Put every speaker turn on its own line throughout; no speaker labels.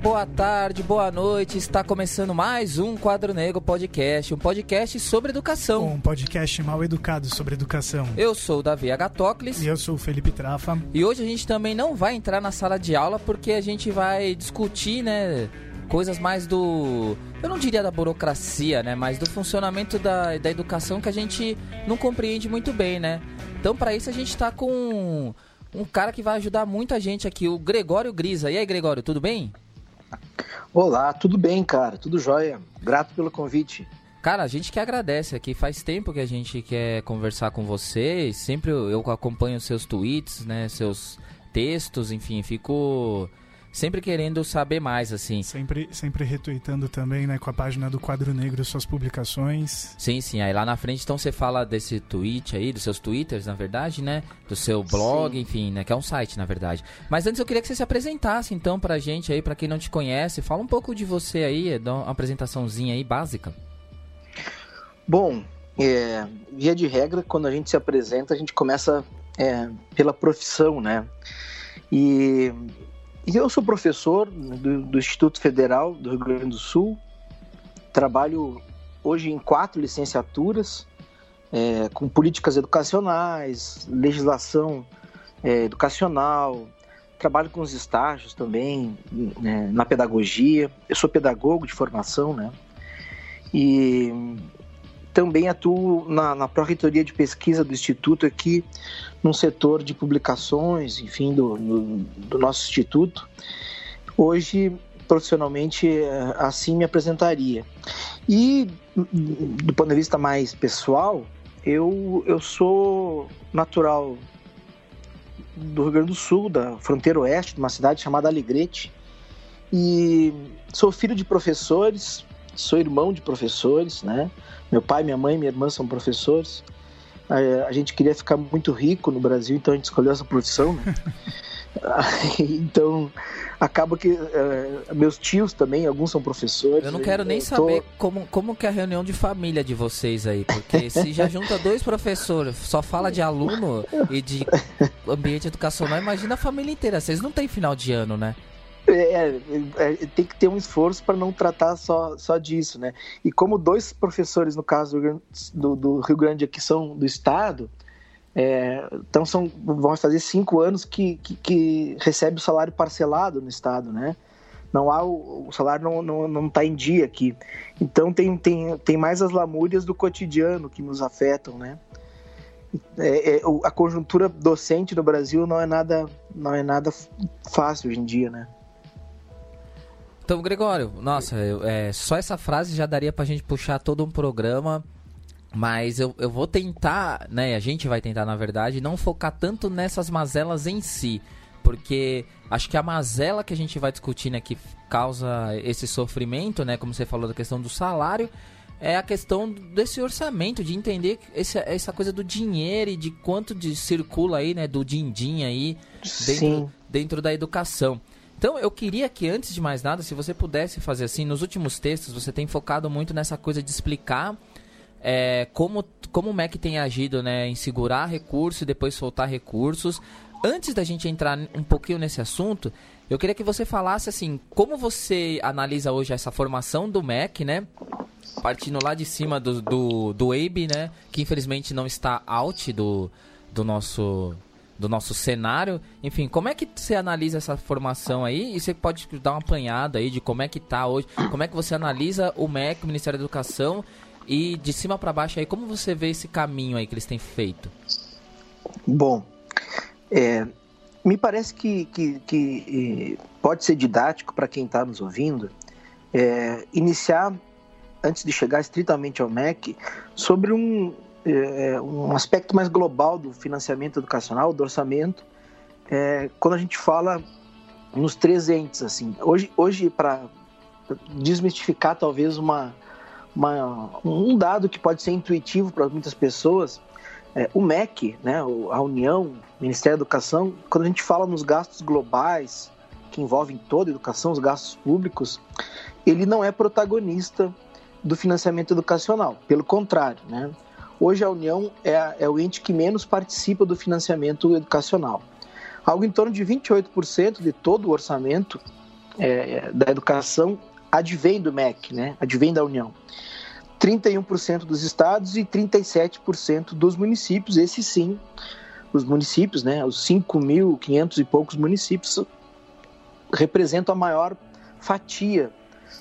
boa tarde, boa noite. Está começando mais um Quadro Negro Podcast, um podcast sobre educação.
Um podcast mal educado sobre educação.
Eu sou o Davi Agatocles.
E eu sou o Felipe Trafa.
E hoje a gente também não vai entrar na sala de aula porque a gente vai discutir, né, coisas mais do. Eu não diria da burocracia, né? Mas do funcionamento da, da educação que a gente não compreende muito bem, né? Então, para isso, a gente está com um cara que vai ajudar muita gente aqui, o Gregório Grisa. E aí, Gregório, tudo bem?
Olá, tudo bem, cara? Tudo jóia. Grato pelo convite.
Cara, a gente que agradece aqui. Faz tempo que a gente quer conversar com você. Sempre eu acompanho seus tweets, né? Seus textos, enfim, fico sempre querendo saber mais, assim.
Sempre, sempre retweetando também, né, com a página do Quadro Negro suas publicações.
Sim, sim. Aí lá na frente, então você fala desse tweet aí, dos seus twitters, na verdade, né? Do seu blog, sim. enfim, né? Que é um site, na verdade. Mas antes eu queria que você se apresentasse, então, pra gente aí, pra quem não te conhece. Fala um pouco de você aí, dá uma apresentaçãozinha aí, básica.
Bom, é, via de regra, quando a gente se apresenta, a gente começa é, pela profissão, né? E e eu sou professor do, do, Instituto Federal do Rio Grande do Sul. Trabalho hoje em quatro licenciaturas, é, com políticas educacionais, legislação é, educacional. Trabalho com os estágios também, né, na pedagogia. Eu sou pedagogo de formação, né? E também atuo na, na Pró-Reitoria de Pesquisa do Instituto aqui, num setor de publicações, enfim, do, do, nosso instituto. Hoje, profissionalmente, é, assim me apresentaria. E, do ponto de vista mais pessoal, eu, eu sou natural do Rio Grande do Sul, da fronteira oeste, de uma cidade chamada Alegrete, e sou filho de professores, sou irmão de professores, né? Meu pai, minha mãe, minha irmã são professores. A gente queria ficar muito rico no Brasil, então a gente escolheu essa profissão. Né? então acaba que uh, meus tios também, alguns são professores.
Eu não quero nem saber tô... como, como que é a reunião de família de vocês aí, porque se já junta dois professores, só fala de aluno e de ambiente educacional, imagina a família inteira. Vocês não têm final de ano, né?
É, é, é, tem que ter um esforço para não tratar só, só disso, né? E como dois professores, no caso do, do Rio Grande aqui, são do estado, é, então são, vão fazer cinco anos que, que, que, recebe o salário parcelado no estado, né? Não há o, o salário não não não está em dia aqui, então tem, tem, tem mais as lamúrias do cotidiano que nos afetam, né? É, é, a conjuntura docente no Brasil não é nada não é nada fácil hoje em dia, né?
Então, Gregório, nossa, eu, é, só essa frase já daria pra gente puxar todo um programa. Mas eu, eu vou tentar, né? A gente vai tentar, na verdade, não focar tanto nessas mazelas em si. Porque acho que a mazela que a gente vai discutir, né, que causa esse sofrimento, né? Como você falou da questão do salário, é a questão desse orçamento, de entender esse, essa coisa do dinheiro e de quanto de, circula aí, né, do din-din aí dentro, dentro da educação. Então, eu queria que, antes de mais nada, se você pudesse fazer assim, nos últimos textos, você tem focado muito nessa coisa de explicar é, como, como o MEC tem agido né, em segurar recursos e depois soltar recursos. Antes da gente entrar um pouquinho nesse assunto, eu queria que você falasse assim, como você analisa hoje essa formação do MEC, né? Partindo lá de cima do, do, do EIB, né? Que infelizmente não está out do, do nosso do nosso cenário. Enfim, como é que você analisa essa formação aí? E você pode dar uma apanhada aí de como é que tá hoje, como é que você analisa o MEC, o Ministério da Educação, e de cima para baixo aí, como você vê esse caminho aí que eles têm feito?
Bom, é, me parece que, que, que pode ser didático para quem está nos ouvindo é, iniciar, antes de chegar estritamente ao MEC, sobre um, é, um aspecto mais global do financiamento educacional, do orçamento, é, quando a gente fala nos três entes, assim. Hoje, hoje para desmistificar talvez uma, uma, um dado que pode ser intuitivo para muitas pessoas, é, o MEC, né, a União, Ministério da Educação, quando a gente fala nos gastos globais, que envolvem toda a educação, os gastos públicos, ele não é protagonista do financiamento educacional. Pelo contrário, né? Hoje a União é, é o ente que menos participa do financiamento educacional. Algo em torno de 28% de todo o orçamento é, da educação advém do MEC, né? advém da União. 31% dos estados e 37% dos municípios, esses sim, os municípios, né, os 5.500 e poucos municípios, representam a maior fatia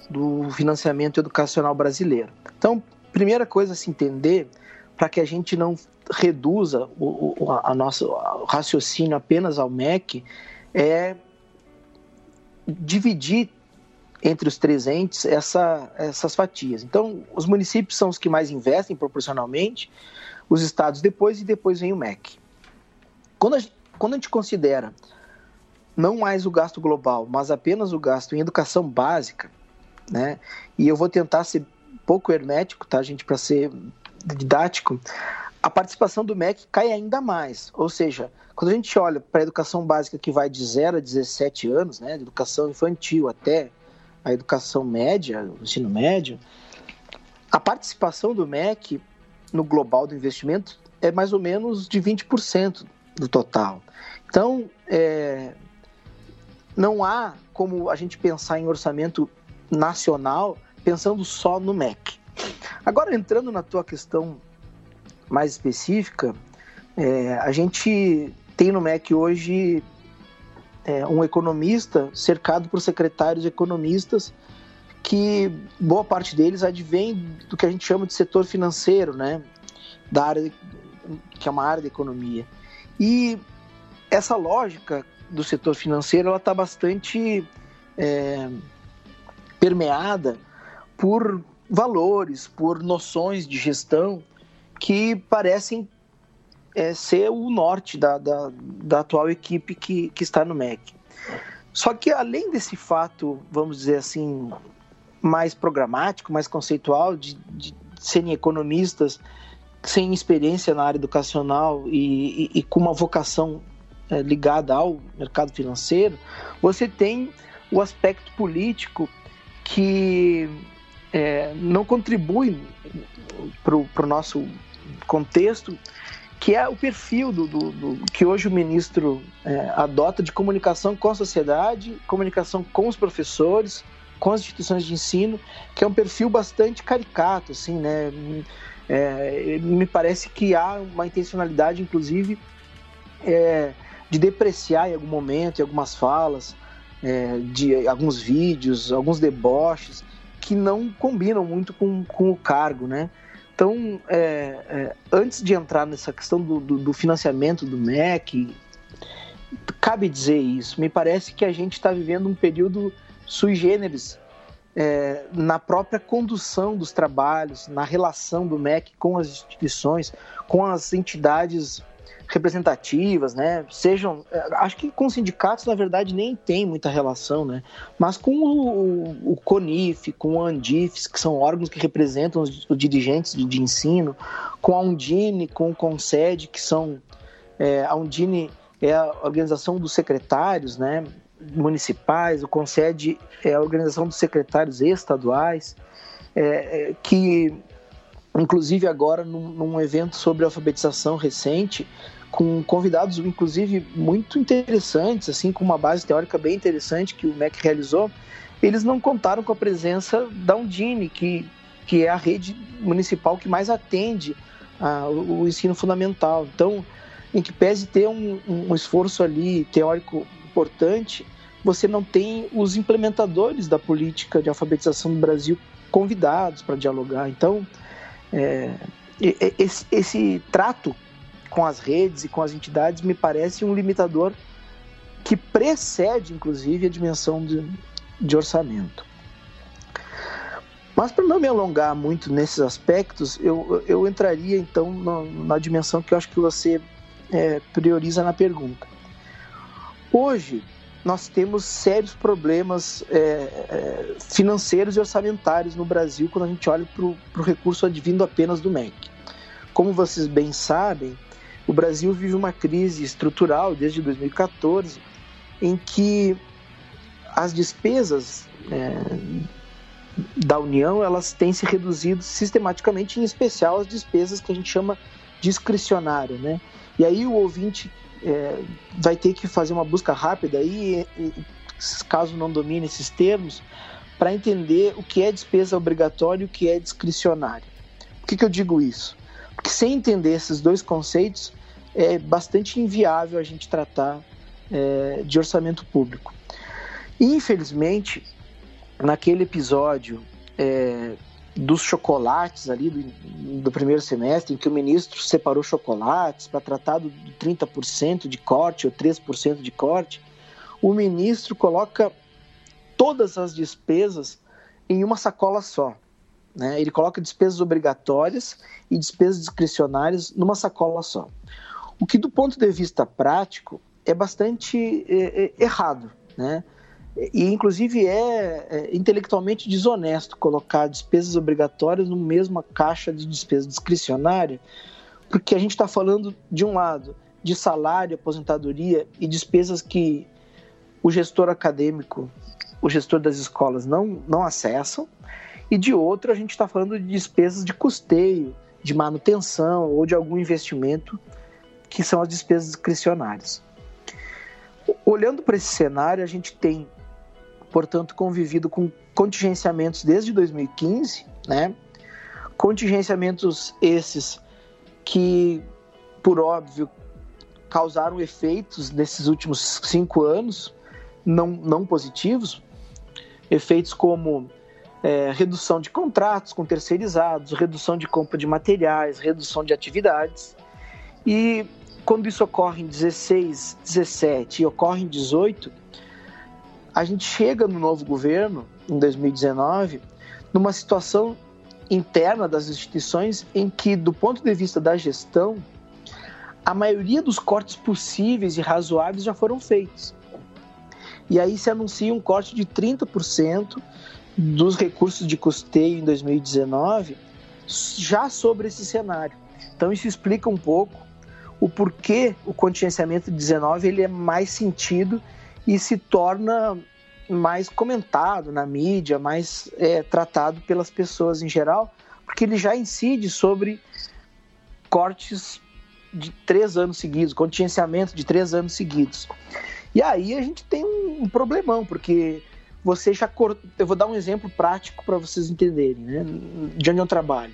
do financiamento educacional brasileiro. Então, primeira coisa a se entender, para que a gente não reduza o, o a nosso o raciocínio apenas ao MEC, é dividir entre os três entes essa, essas fatias. Então, os municípios são os que mais investem proporcionalmente, os estados depois e depois vem o MEC. Quando a, quando a gente considera não mais o gasto global, mas apenas o gasto em educação básica, né? E eu vou tentar ser pouco hermético, tá, gente, para ser didático. A participação do MEC cai ainda mais, ou seja, quando a gente olha para a educação básica que vai de 0 a 17 anos, né, educação infantil até a educação média, o ensino médio, a participação do MEC no global do investimento é mais ou menos de 20% do total. Então, é, não há como a gente pensar em orçamento nacional pensando só no MEC. Agora, entrando na tua questão mais específica, é, a gente tem no MEC hoje é, um economista cercado por secretários economistas que boa parte deles advém do que a gente chama de setor financeiro, né? Da área de, que é uma área da economia. E essa lógica do setor financeiro ela está bastante é, permeada por valores, por noções de gestão que parecem é, ser o norte da, da, da atual equipe que, que está no MEC. Só que além desse fato, vamos dizer assim, mais programático, mais conceitual, de, de serem economistas sem experiência na área educacional e, e, e com uma vocação é, ligada ao mercado financeiro, você tem o aspecto político que é, não contribui para o nosso contexto, que é o perfil do, do, do que hoje o ministro é, adota de comunicação com a sociedade, comunicação com os professores, com as instituições de ensino, que é um perfil bastante caricato, assim, né? É, me parece que há uma intencionalidade, inclusive, é, de depreciar em algum momento, em algumas falas, é, de alguns vídeos, alguns deboches que não combinam muito com, com o cargo, né? Então, é, é, antes de entrar nessa questão do, do, do, financiamento do MEC, cabe dizer isso. Me parece que a gente está vivendo um período sui generis é, na própria condução dos trabalhos, na relação do MEC com as instituições, com as entidades representativas, né? Sejam, é, acho que com sindicatos na verdade nem tem muita relação, né? Mas com o, o CONIF, com o ANDIFES, que são órgãos que representam os, os dirigentes de, de, ensino, com a Undine, com o Conced, que são é, a Undine é a organização dos secretários, né? Municipais, o Conced é a organização dos secretários estaduais, é, que inclusive agora num, num evento sobre alfabetização recente com convidados, inclusive, muito interessantes, assim, com uma base teórica bem interessante que o MEC realizou, eles não contaram com a presença da Undine, que, que é a rede municipal que mais atende a, o, o, ensino fundamental. Então, em que pese ter um, um esforço ali teórico importante, você não tem os implementadores da política de alfabetização do Brasil convidados para dialogar. Então, é, esse, esse trato com as redes e com as entidades me parece um limitador que precede, inclusive, a dimensão de, de orçamento. Mas para não me alongar muito nesses aspectos, eu, eu entraria então na, na dimensão que eu acho que você é, prioriza na pergunta. Hoje, nós temos sérios problemas é, é, financeiros e orçamentários no Brasil quando a gente olha para o recurso advindo apenas do MEC. Como vocês bem sabem, o Brasil vive uma crise estrutural desde 2014, em que as despesas é, da União elas têm se reduzido sistematicamente, em especial as despesas que a gente chama discricionária, né? E aí o ouvinte é, vai ter que fazer uma busca rápida aí caso não domine esses termos, para entender o que é despesa obrigatória e o que é discricionária. Por que, que eu digo isso? Porque sem entender esses dois conceitos, é bastante inviável a gente tratar é, de orçamento público. Infelizmente, naquele episódio é, dos chocolates ali do, do, primeiro semestre, em que o ministro separou chocolates para tratar do 30% de corte ou 3% de corte, o ministro coloca todas as despesas em uma sacola só. Né? Ele coloca despesas obrigatórias e despesas discricionárias numa sacola só. O que, do ponto de vista prático, é bastante é, é, errado. Né? E, inclusive, é, é, intelectualmente desonesto colocar despesas obrigatórias no mesma caixa de despesa discricionária, porque a gente está falando, de um lado, de salário, aposentadoria e despesas que o gestor acadêmico, o gestor das escolas não, não acessam, e de outro, a gente está falando de despesas de custeio, de manutenção ou de algum investimento, que são as despesas discricionárias. Olhando para esse cenário, a gente tem portanto, convivido com contingenciamentos desde 2015, né? Contingenciamentos esses que, por óbvio, causaram efeitos nesses últimos cinco anos não, não positivos, efeitos como é, redução de contratos com terceirizados, redução de compra de materiais, redução de atividades. E quando isso ocorre em 16, 17 e ocorre em 18, a gente chega no novo governo, em 2019, numa situação interna das instituições em que, do ponto de vista da gestão, a maioria dos cortes possíveis e razoáveis já foram feitos. E aí se anuncia um corte de 30% dos recursos de custeio em 2019, já sobre esse cenário. Então isso explica um pouco o porquê o contingenciamento de 19 ele é mais sentido e se torna mais comentado na mídia, mais é, tratado pelas pessoas em geral, porque ele já incide sobre cortes de três anos seguidos, contingenciamento de três anos seguidos. E aí a gente tem um, um problemão, porque você já cortou. Eu vou dar um exemplo prático para vocês entenderem, né? De onde eu trabalho.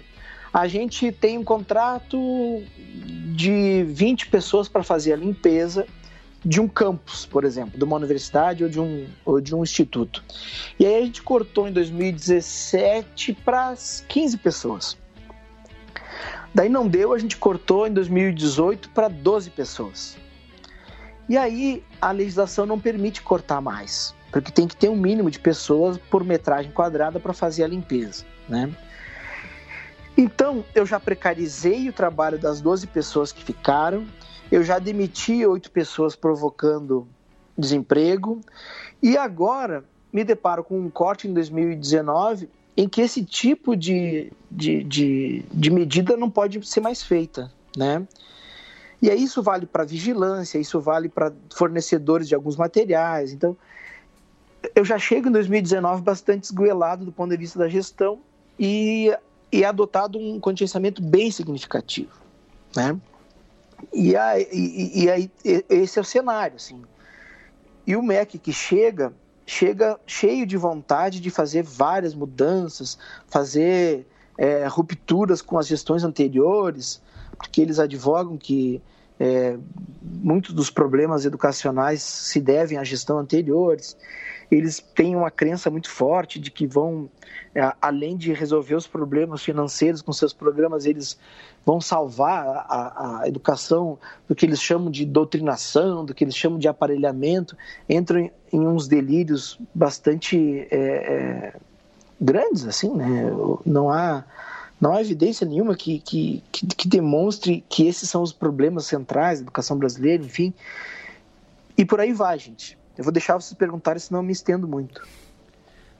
A gente tem um contrato de 20 pessoas para fazer a limpeza de um campus, por exemplo, de uma universidade ou de um, ou de um instituto. E aí a gente cortou em 2017 para 15 pessoas. Daí não deu, a gente cortou em 2018 para 12 pessoas. E aí a legislação não permite cortar mais, porque tem que ter um mínimo de pessoas por metragem quadrada para fazer a limpeza, né? Então, eu já precarizei o trabalho das 12 pessoas que ficaram, eu já demiti oito pessoas provocando desemprego e agora me deparo com um corte em 2019 em que esse tipo de, de, de, de medida não pode ser mais feita, né? E aí isso vale para vigilância, isso vale para fornecedores de alguns materiais. Então, eu já chego em 2019 bastante esgoelado do ponto de vista da gestão e, e adotado um contingenciamento bem significativo, né? E aí, e aí esse é o cenário, assim. E o MEC que chega, chega cheio de vontade de fazer várias mudanças, fazer é, rupturas com as gestões anteriores, porque eles advogam que é, muitos dos problemas educacionais se devem à gestão anteriores. Eles têm uma crença muito forte de que vão, é, além de resolver os problemas financeiros com seus programas, eles vão salvar a, a, educação do que eles chamam de doutrinação, do que eles chamam de aparelhamento, entram em, uns delírios bastante é, é, grandes, assim, né? Não há não há evidência nenhuma que, que, que, que, demonstre que esses são os problemas centrais da educação brasileira, enfim. E por aí vai, gente. Eu vou deixar vocês perguntarem, senão eu me estendo muito.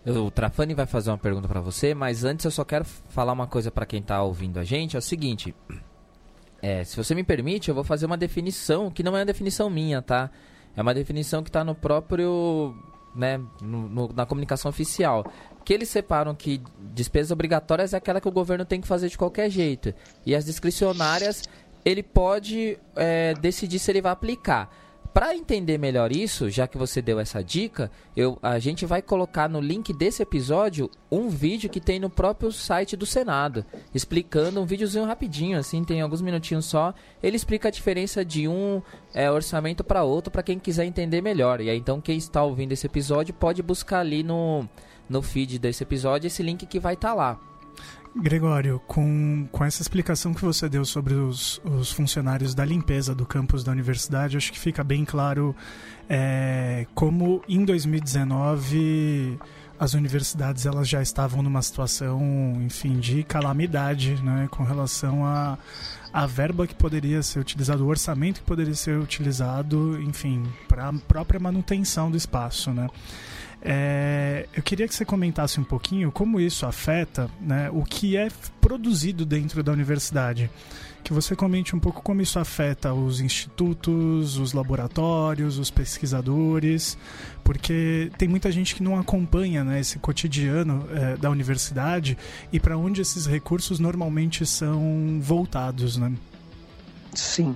O Trafani vai fazer uma pergunta para você, mas antes eu só quero falar uma coisa para quem tá ouvindo a gente, é o seguinte. É, se você me permite, eu vou fazer uma definição que não é uma definição minha, tá? É uma definição que está no próprio, né, no, no, na comunicação oficial. Que eles separam que despesas obrigatórias é aquela que o governo tem que fazer de qualquer jeito. E as discricionárias, ele pode é, decidir se ele vai aplicar. Para entender melhor isso, já que você deu essa dica, eu, a gente vai colocar no link desse episódio um vídeo que tem no próprio site do Senado, explicando um videozinho rapidinho, assim, tem alguns minutinhos só. Ele explica a diferença de um é, orçamento para outro, para quem quiser entender melhor. E aí, então, quem está ouvindo esse episódio pode buscar ali no, no feed desse episódio esse link que vai estar tá lá.
Gregório, com, com essa explicação que você deu sobre os, os funcionários da limpeza do campus da universidade, acho que fica bem claro é, como em 2019 as universidades elas já estavam numa situação, enfim, de calamidade, né, com relação a a verba que poderia ser utilizada, o orçamento que poderia ser utilizado, enfim, para a própria manutenção do espaço, né? É, queria que você comentasse um pouquinho como isso afeta né, o que é produzido dentro da universidade. Que você comente um pouco como isso afeta os institutos, os laboratórios, os pesquisadores, porque tem muita gente que não acompanha né, esse cotidiano é, da universidade e para onde esses recursos normalmente são voltados. Né?
Sim.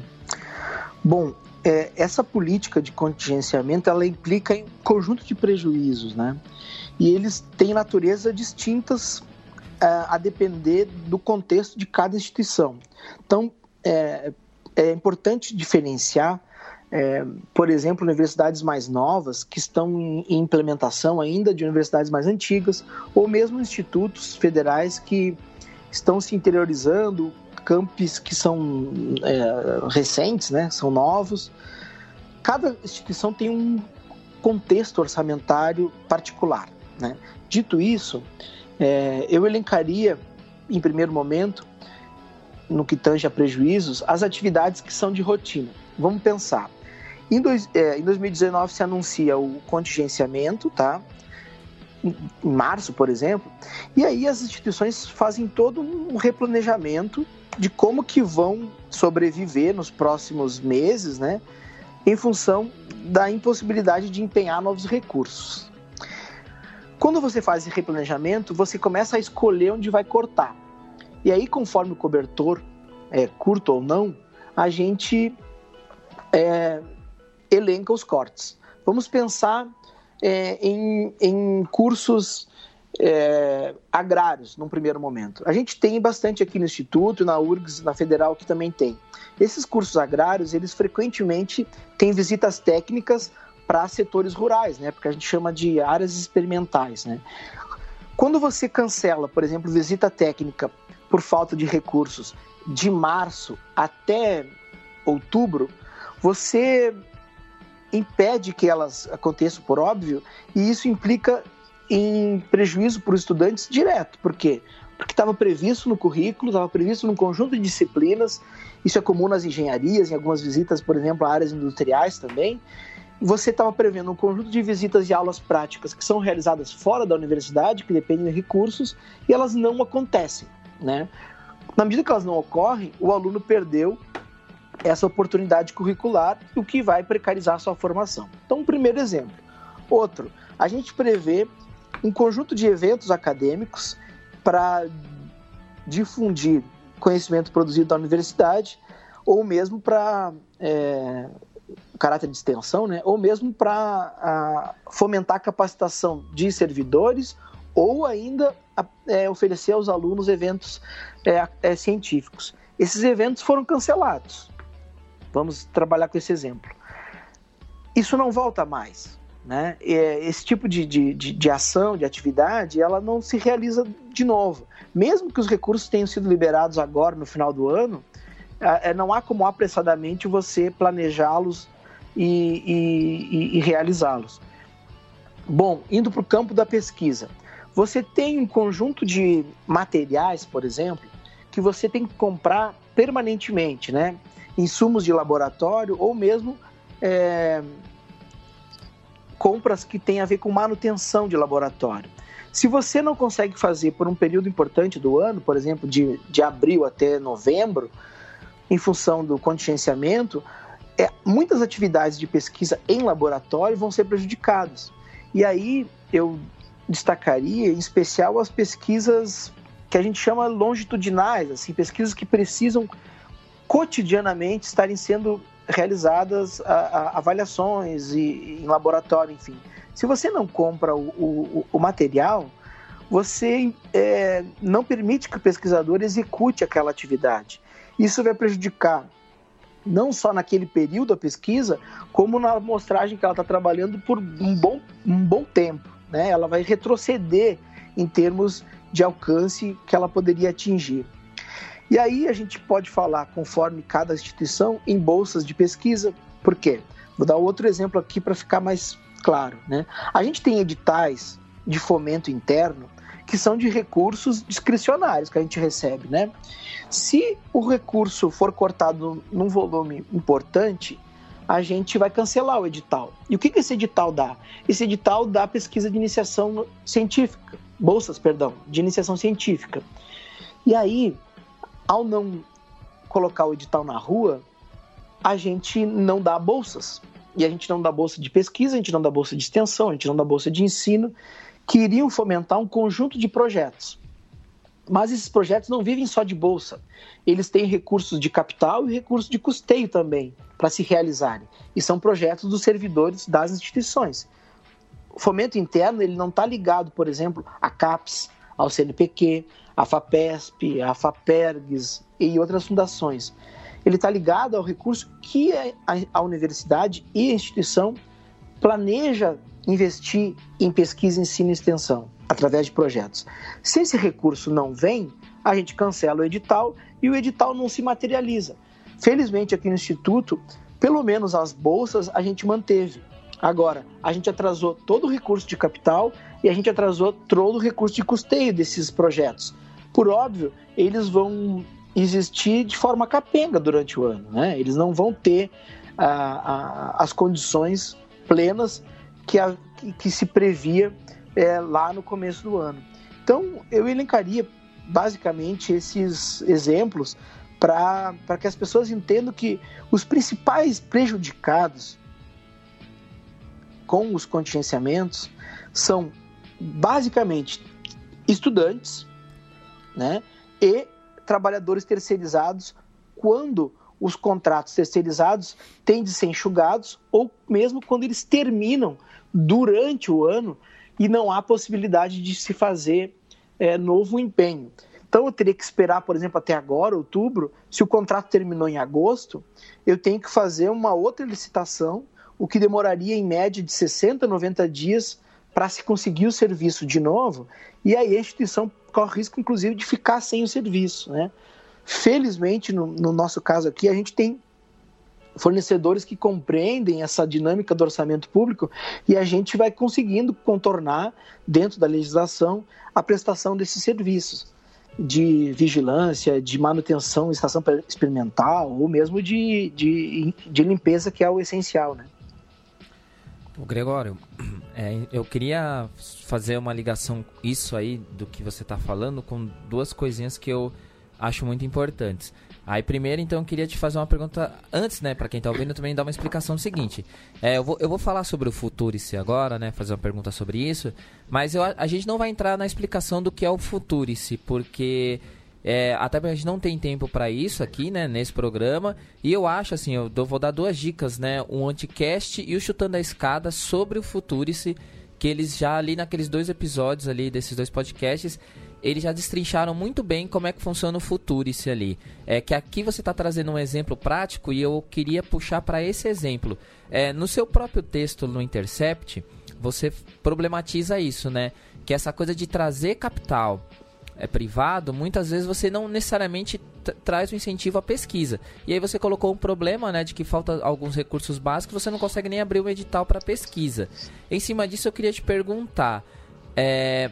Bom, é, essa política de contingenciamento ela implica em um conjunto de prejuízos, né? E eles têm natureza distintas é, a depender do contexto de cada instituição. Então, é, é importante diferenciar, é, por exemplo, universidades mais novas que estão em, em implementação ainda de universidades mais antigas, ou mesmo institutos federais que estão se interiorizando, campos que são é, recentes, né, são novos. Cada instituição tem um contexto orçamentário particular. Né? Dito isso, é, eu elencaria, em primeiro momento, no que tange a prejuízos, as atividades que são de rotina. Vamos pensar. Em, dois, é, em 2019 se anuncia o contingenciamento, tá? em março, por exemplo, e aí as instituições fazem todo um replanejamento de como que vão sobreviver nos próximos meses, né, em função da impossibilidade de empenhar novos recursos. Quando você faz esse replanejamento, você começa a escolher onde vai cortar. E aí, conforme o cobertor é curto ou não, a gente é, elenca os cortes. Vamos pensar é, em, em cursos é, agrários, num primeiro momento. A gente tem bastante aqui no Instituto, na URGS, na Federal, que também tem. Esses cursos agrários, eles frequentemente têm visitas técnicas para setores rurais, né? Porque a gente chama de áreas experimentais, né? Quando você cancela, por exemplo, visita técnica por falta de recursos de março até outubro, você impede que elas aconteçam, por óbvio, e isso implica em prejuízo para os estudantes direto. Por quê? Porque estava previsto no currículo, estava previsto num conjunto de disciplinas, isso é comum nas engenharias, em algumas visitas, por exemplo, a áreas industriais também. Você estava prevendo um conjunto de visitas e aulas práticas que são realizadas fora da universidade, que dependem de recursos, e elas não acontecem. Né? Na medida que elas não ocorrem, o aluno perdeu essa oportunidade curricular, o que vai precarizar a sua formação. Então, um primeiro exemplo. Outro, a gente prevê um conjunto de eventos acadêmicos para difundir conhecimento produzido na universidade, ou mesmo para é, caráter de extensão, né? ou mesmo para fomentar a capacitação de servidores, ou ainda é, oferecer aos alunos eventos é, é, científicos. Esses eventos foram cancelados. Vamos trabalhar com esse exemplo. Isso não volta mais. Né? Esse tipo de, de, de, de, ação, de atividade, ela não se realiza de novo. Mesmo que os recursos tenham sido liberados agora, no final do ano, é, não há como apressadamente você planejá-los e, e, e realizá-los. Bom, indo para o campo da pesquisa, você tem um conjunto de materiais, por exemplo, que você tem que comprar permanentemente, né? Insumos de laboratório ou mesmo é, compras que têm a ver com manutenção de laboratório. Se você não consegue fazer por um período importante do ano, por exemplo, de, de abril até novembro, em função do contingenciamento, é, muitas atividades de pesquisa em laboratório vão ser prejudicadas. E aí eu destacaria, em especial, as pesquisas que a gente chama longitudinais, assim, pesquisas que precisam cotidianamente estarem sendo realizadas a, a, avaliações e, em laboratório, enfim. Se você não compra o, o, o material, você é, não permite que o pesquisador execute aquela atividade. Isso vai prejudicar não só naquele período da pesquisa, como na amostragem que ela está trabalhando por um bom, um bom tempo. Né? Ela vai retroceder em termos de alcance que ela poderia atingir. E aí a gente pode falar, conforme cada instituição, em bolsas de pesquisa. Por quê? Vou dar outro exemplo aqui para ficar mais claro. Né? A gente tem editais de fomento interno que são de recursos discricionários que a gente recebe. Né? Se o recurso for cortado num volume importante, a gente vai cancelar o edital. E o que, esse edital dá? Esse edital dá pesquisa de iniciação científica, bolsas, perdão, de iniciação científica. E aí, ao não colocar o edital na rua, a gente não dá bolsas. E a gente não dá bolsa de pesquisa, a gente não dá bolsa de extensão, a gente não dá bolsa de ensino, que iriam fomentar um conjunto de projetos. Mas esses projetos não vivem só de bolsa. Eles têm recursos de capital e recursos de custeio também para se realizarem. E são projetos dos servidores das instituições. O fomento interno ele não está ligado, por exemplo, à CAPES, ao CNPq, à FAPESP, à FAPERGS e outras fundações. Ele está ligado ao recurso que a universidade e a instituição planeja investir em pesquisa, ensino e extensão através de projetos. Se esse recurso não vem, a gente cancela o edital e o edital não se materializa. Felizmente, aqui no Instituto, pelo menos as bolsas a gente manteve. Agora, a gente atrasou todo o recurso de capital e a gente atrasou todo o recurso de custeio desses projetos. Por óbvio, eles vão existir de forma capenga durante o ano, né? Eles não vão ter ah, ah, as condições plenas que, a, que, se previa é, lá no começo do ano. Então, eu elencaria basicamente esses exemplos para que as pessoas entendam que os principais prejudicados com os contingenciamentos são basicamente estudantes né, e trabalhadores terceirizados quando os contratos terceirizados têm de ser enxugados ou mesmo quando eles terminam durante o ano e não há possibilidade de se fazer é, novo empenho. Então eu teria que esperar, por exemplo, até agora, outubro, se o contrato terminou em agosto, eu tenho que fazer uma outra licitação, o que demoraria em média de 60, 90 dias para se conseguir o serviço de novo, e aí a instituição corre risco, inclusive, de ficar sem o serviço. Né? Felizmente, no, no nosso caso aqui, a gente tem fornecedores que compreendem essa dinâmica do orçamento público e a gente vai conseguindo contornar, dentro da legislação, a prestação desses serviços de vigilância, de manutenção, estação experimental ou mesmo de, de, de limpeza, que é o essencial, né?
O Gregório, é, eu queria fazer uma ligação isso aí do que você está falando com duas coisinhas que eu acho muito importantes. Aí primeiro, então, eu queria te fazer uma pergunta antes, né, para quem tá ouvindo, também dar uma explicação do seguinte. É, eu, vou, eu vou falar sobre o Futurice agora, né, fazer uma pergunta sobre isso, mas eu, a gente não vai entrar na explicação do que é o Futurice, porque é, até porque a gente não tem tempo para isso aqui, né, nesse programa, e eu acho, assim, eu vou dar duas dicas, né, um anticast e o Chutando a Escada sobre o Futurice, que eles já ali naqueles dois episódios ali desses dois podcasts, eles já destrincharam muito bem como é que funciona o Futurice ali. É que aqui você está trazendo um exemplo prático e eu queria puxar para esse exemplo. É, no seu próprio texto no Intercept, você problematiza isso, né? Que essa coisa de trazer capital é, privado, muitas vezes você não necessariamente traz o um incentivo à pesquisa. E aí você colocou um problema, né, de que falta alguns recursos básicos, você não consegue nem abrir um edital para pesquisa. Em cima disso, eu queria te perguntar, é,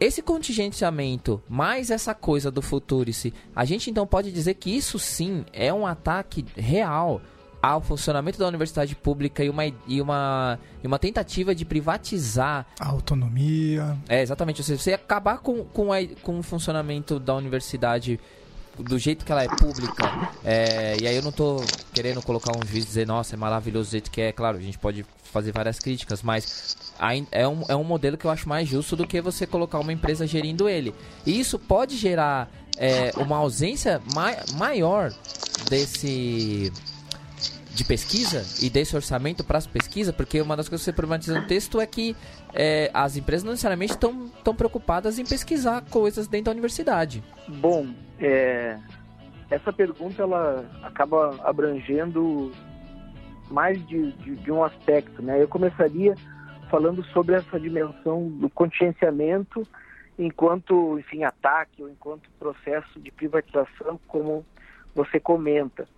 esse contingenciamento, mais essa coisa do Futurice, a gente então pode dizer que isso sim é um ataque real ao funcionamento da universidade pública e uma, e uma, e uma tentativa de privatizar
a autonomia.
É, exatamente. Ou seja, você acabar com, com, a, com o funcionamento da universidade do jeito que ela é pública, é, e aí eu não tô querendo colocar um juiz e dizer, nossa, é maravilhoso do jeito que é, claro, a gente pode fazer várias críticas, mas é um, é um modelo que eu acho mais justo do que você colocar uma empresa gerindo ele. E isso pode gerar é, uma ausência mai, maior desse de pesquisa e desse orçamento para as pesquisas, porque uma das coisas que você problematiza no texto é que é, as empresas não necessariamente estão tão preocupadas em pesquisar coisas dentro da universidade.
Bom, é, essa pergunta ela acaba abrangendo mais de, de, de, um aspecto, né? Eu começaria falando sobre essa dimensão do contingenciamento enquanto, enfim, ataque ou enquanto processo de privatização, como você comenta.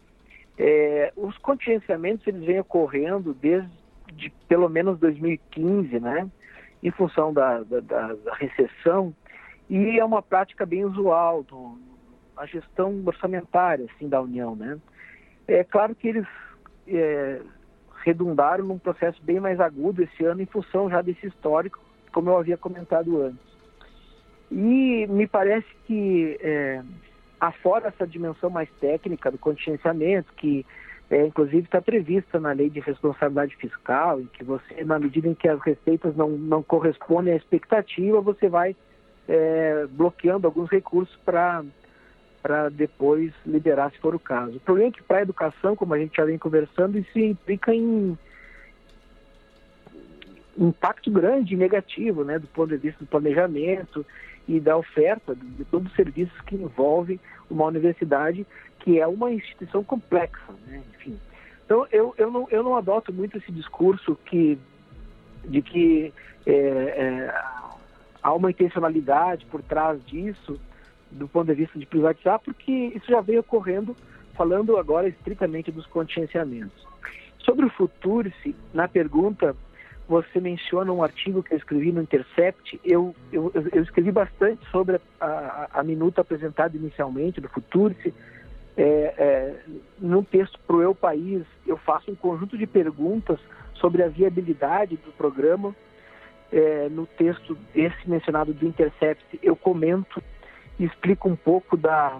É, os contingenciamentos eles vêm ocorrendo desde pelo menos 2015, né? Em função da, da, da recessão e é uma prática bem usual do, a gestão orçamentária assim da União, né? É claro que eles é, redundaram num processo bem mais agudo esse ano em função já desse histórico, como eu havia comentado antes. E me parece que é, afora essa dimensão mais técnica do contingenciamento, que é, inclusive está prevista na lei de responsabilidade fiscal, em que você, na medida em que as receitas não, não correspondem à expectativa, você vai é, bloqueando alguns recursos para para depois liberar se for o caso. O problema é que para a educação, como a gente já vem conversando, isso implica em impacto grande, negativo, né, do ponto de vista do planejamento e da oferta de todos os serviços que envolvem uma universidade, que é uma instituição complexa, né, enfim. Então, eu, eu, não, eu não adoto muito esse discurso que, de que é, é, há uma intencionalidade por trás disso, do ponto de vista de privatizar, porque isso já veio ocorrendo, falando agora estritamente dos contingenciamentos. Sobre o Futurice, na pergunta, você menciona um artigo que eu escrevi no Intercept. Eu, eu, eu escrevi bastante sobre a, a, a, minuta apresentada inicialmente do Futurice. É, é, num texto para o Eu País, eu faço um conjunto de perguntas sobre a viabilidade do programa. É, no texto esse mencionado do Intercept, eu comento explica um pouco da,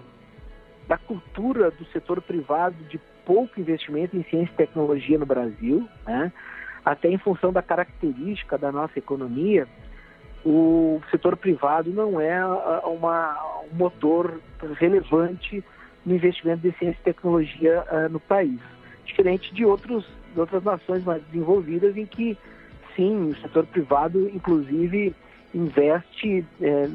da cultura do setor privado de pouco investimento em ciência e tecnologia no Brasil, né? até em função da característica da nossa economia, o setor privado não é uma, um motor relevante no investimento de ciência e tecnologia uh, no país, diferente de, outros, de outras nações mais desenvolvidas em que, sim, o setor privado, inclusive, investe é,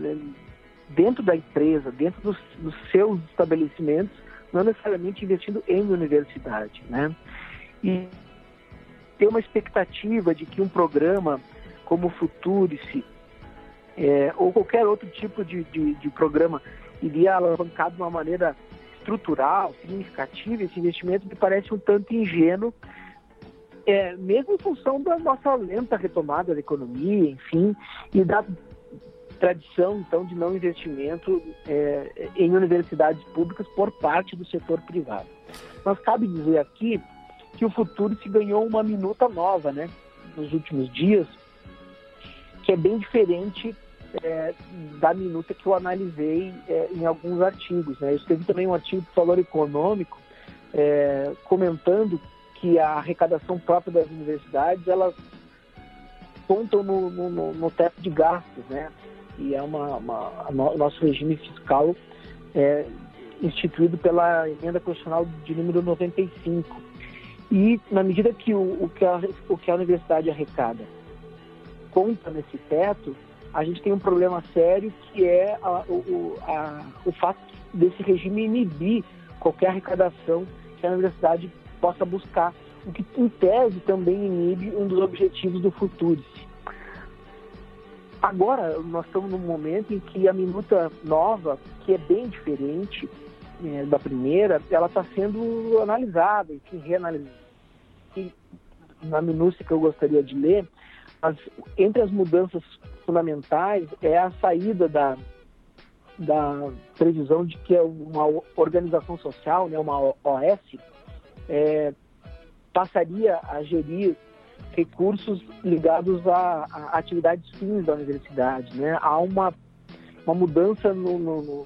dentro da empresa, dentro dos, dos seus estabelecimentos, não necessariamente investindo em universidade, né? E ter uma expectativa de que um programa como o Futurice é, ou qualquer outro tipo de, de, de, programa iria alavancar de uma maneira estrutural, significativa esse investimento, me parece um tanto ingênuo, é, mesmo em função da nossa lenta retomada da economia, enfim, e da tradição, então, de não investimento é, em universidades públicas por parte do setor privado. Mas cabe dizer aqui que o futuro se ganhou uma minuta nova, né, nos últimos dias, que é bem diferente é, da minuta que eu analisei é, em alguns artigos. Né? Eu escrevi também um artigo do Valor Econômico é, comentando que a arrecadação própria das universidades elas contam no, no, no teto de gastos, né? E é uma, uma no, nosso regime fiscal é, instituído pela emenda constitucional de número 95. E na medida que o, o, que, a, o que a universidade arrecada conta nesse teto, a gente tem um problema sério que é a, o, a, o fato desse regime inibir qualquer arrecadação que a universidade possa buscar, o que em tese também inibe um dos objetivos do Futurice, Agora, nós estamos num momento em que a minuta nova, que é bem diferente é, da primeira, ela está sendo analisada, enfim, reanalisada. E, na minúcia que eu gostaria de ler, mas entre as mudanças fundamentais é a saída da, da previsão de que uma organização social, né, uma OS, é, passaria a gerir recursos ligados a, a, atividades fins da universidade. Né? Há uma, uma mudança no, no,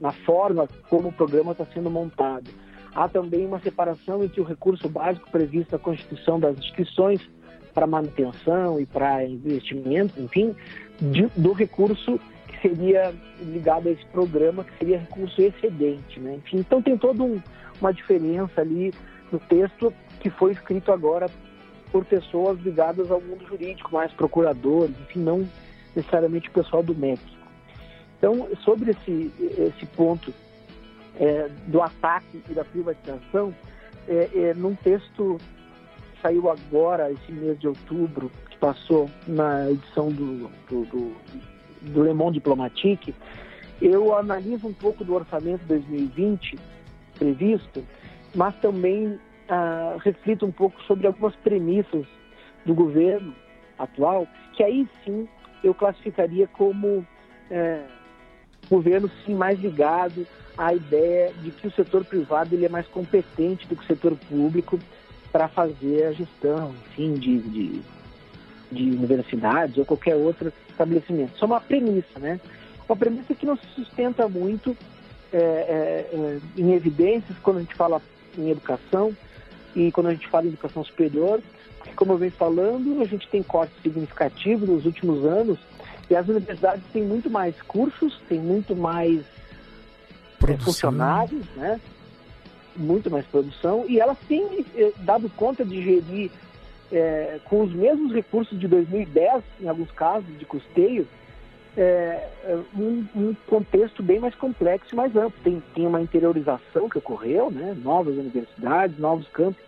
na forma como o programa está sendo montado. Há também uma separação entre o recurso básico previsto na Constituição das instituições para manutenção e para investimentos, enfim, de, do recurso que seria ligado a esse programa, que seria recurso excedente. Né? Enfim, então tem toda um, uma diferença ali no texto que foi escrito agora por pessoas ligadas ao mundo jurídico, mais procuradores, enfim, não necessariamente o pessoal do MEC. Então, sobre esse, esse ponto é, do ataque e da privatização, é, é, num texto que saiu agora, esse mês de outubro, que passou na edição do, do, do, do Le Monde Diplomatique, eu analiso um pouco do orçamento 2020 previsto, mas também ah, reflito um pouco sobre algumas premissas do governo atual, que aí sim eu classificaria como é, governo sim mais ligado à ideia de que o setor privado ele é mais competente do que o setor público para fazer a gestão, enfim, de, de, de universidades ou qualquer outro estabelecimento. Isso é uma premissa, né? Uma premissa que não se sustenta muito é, é, é em evidências quando a gente fala em educação e quando a gente fala em educação superior, como eu venho falando, a gente tem cortes significativos nos últimos anos e as universidades têm muito mais cursos, têm muito mais é, funcionários, né? muito mais produção, e elas têm eh, dado conta de gerir é, com os mesmos recursos de 2010, em alguns casos, de custeio, é, um, um, contexto bem mais complexo e mais amplo. Tem, tem uma interiorização que ocorreu, né? novas universidades, novos campos.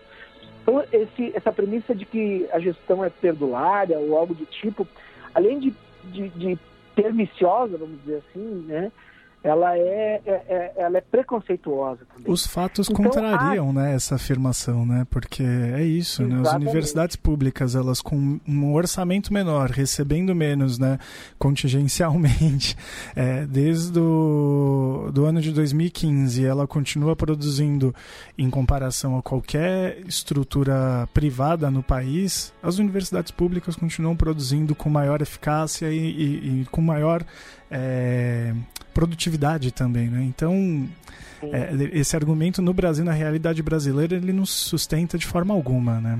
Então, esse, essa premissa de que a gestão é perdulária ou algo do tipo, além de de, de perniciosa, vamos dizer assim, né? Ela é, é, é, ela é preconceituosa também.
Os fatos então, contrariam, né, essa afirmação, né? Porque é isso, né? As universidades públicas, elas com um orçamento menor, recebendo menos, né, contingencialmente, é, desde o do ano de 2015, ela continua produzindo em comparação a qualquer estrutura privada no país, as universidades públicas continuam produzindo com maior eficácia e, e, e com maior é, produtividade também, né? Então, é, esse argumento no Brasil, na realidade brasileira, ele não se sustenta de forma alguma, né?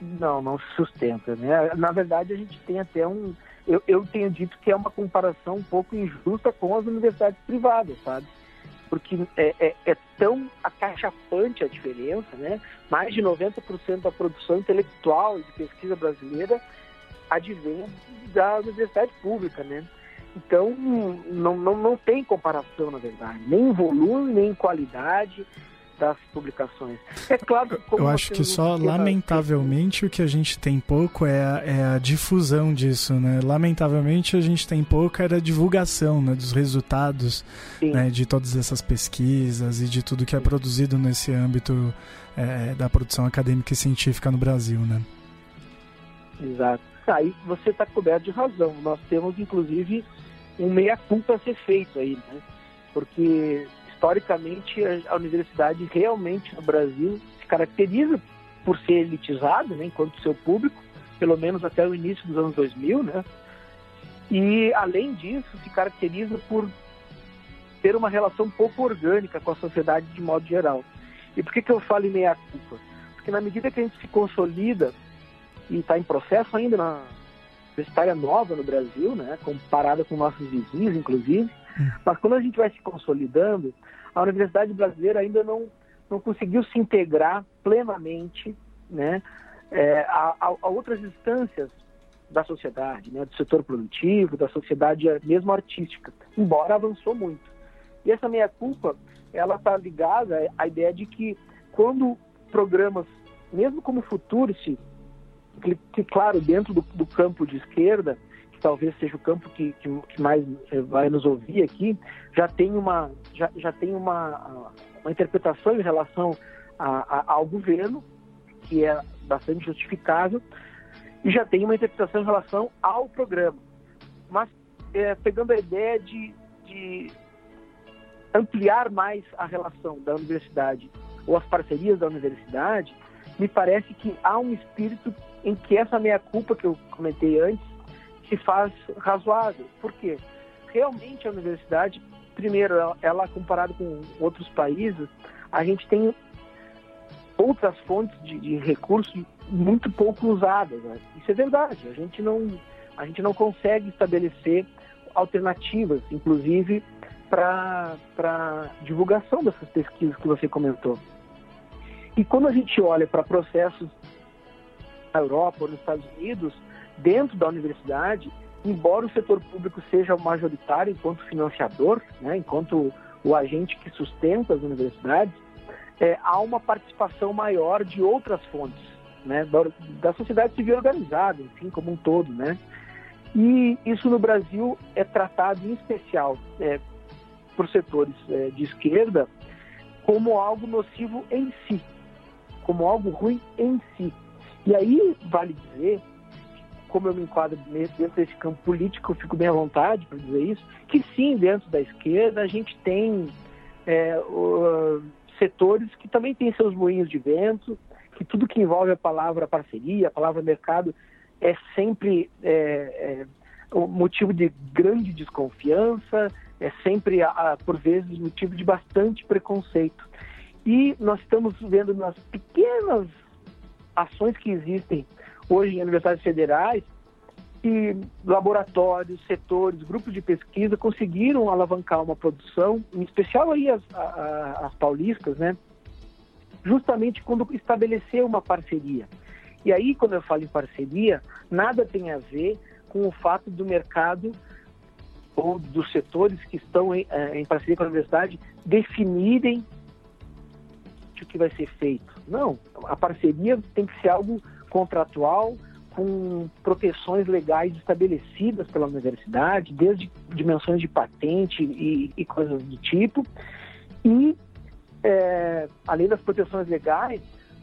Não, não se sustenta, né? Na verdade, a gente tem até um... Eu, eu tenho dito que é uma comparação um pouco injusta com as universidades privadas, sabe? Porque é, é, é tão acachapante a diferença, né? Mais de 90% da produção intelectual e de pesquisa brasileira advém da universidade pública, né? Então, não, não, não tem comparação, na verdade, nem em volume, nem em qualidade das publicações.
É claro que Eu acho que só, lamentavelmente, o que a gente tem pouco é a, é a, difusão disso, né? Lamentavelmente, a gente tem pouco era a divulgação né, dos resultados né, de todas essas pesquisas e de tudo que é produzido nesse âmbito é, da produção acadêmica e científica no Brasil, né?
Exato. Aí você está coberto de razão. Nós temos, inclusive, um meia-culpa a ser feito aí, né? Porque, historicamente, a, universidade realmente no Brasil se caracteriza por ser elitizada, né, enquanto seu público, pelo menos até o início dos anos 2000, né? E, além disso, se caracteriza por ter uma relação pouco orgânica com a sociedade de modo geral. E por que, que eu falo em meia-culpa? Porque na medida que a gente se consolida e está em processo ainda na, universitária nova no Brasil, né, comparada com nossos vizinhos, inclusive. Mas quando a gente vai se consolidando, a universidade brasileira ainda não, não conseguiu se integrar plenamente né, é, a, a, outras instâncias da sociedade, né, do setor produtivo, da sociedade mesmo artística, embora avançou muito. E essa meia-culpa, ela está ligada à ideia de que quando programas, mesmo como futuro, se que, que claro, dentro do, do, campo de esquerda, que talvez seja o campo que, que, que, mais eh, vai nos ouvir aqui, já tem uma, já, já tem uma, uma interpretação em relação a, a, ao governo, que é bastante justificável, e já tem uma interpretação em relação ao programa. Mas é, pegando a ideia de, de ampliar mais a relação da universidade ou as parcerias da universidade, me parece que há um espírito em que essa meia-culpa que eu comentei antes se faz razoável. Por quê? Realmente a universidade, primeiro, ela, ela comparada com outros países, a gente tem outras fontes de, de recursos muito pouco usadas. Né? Isso é verdade. A gente não, a gente não consegue estabelecer alternativas, inclusive para divulgação dessas pesquisas que você comentou. E quando a gente olha para processos na Europa ou nos Estados Unidos, dentro da universidade, embora o setor público seja o majoritário enquanto financiador, né, enquanto o agente que sustenta as universidades, é, há uma participação maior de outras fontes, né, da, da, sociedade civil organizada, enfim, como um todo, né. E isso no Brasil é tratado em especial é, por setores é, de esquerda como algo nocivo em si, como algo ruim em si. E aí vale dizer, como eu me enquadro dentro desse campo político, eu fico bem à vontade para dizer isso, que sim, dentro da esquerda a gente tem é, uh, setores que também têm seus moinhos de vento, que tudo que envolve a palavra parceria, a palavra mercado, é sempre é, é, motivo de grande desconfiança, é sempre, por vezes, motivo de bastante preconceito. E nós estamos vendo nas pequenas ações que existem hoje em universidades federais e laboratórios, setores, grupos de pesquisa conseguiram alavancar uma produção, em especial aí as, as, as paulistas, né? Justamente quando estabeleceu uma parceria. E aí, quando eu falo em parceria, nada tem a ver com o fato do mercado ou dos setores que estão em, eh, em parceria com a universidade definirem o que vai ser feito. Não, a parceria tem que ser algo contratual, com proteções legais estabelecidas pela universidade, desde dimensões de patente e, e coisas do tipo. E, é, além das proteções legais,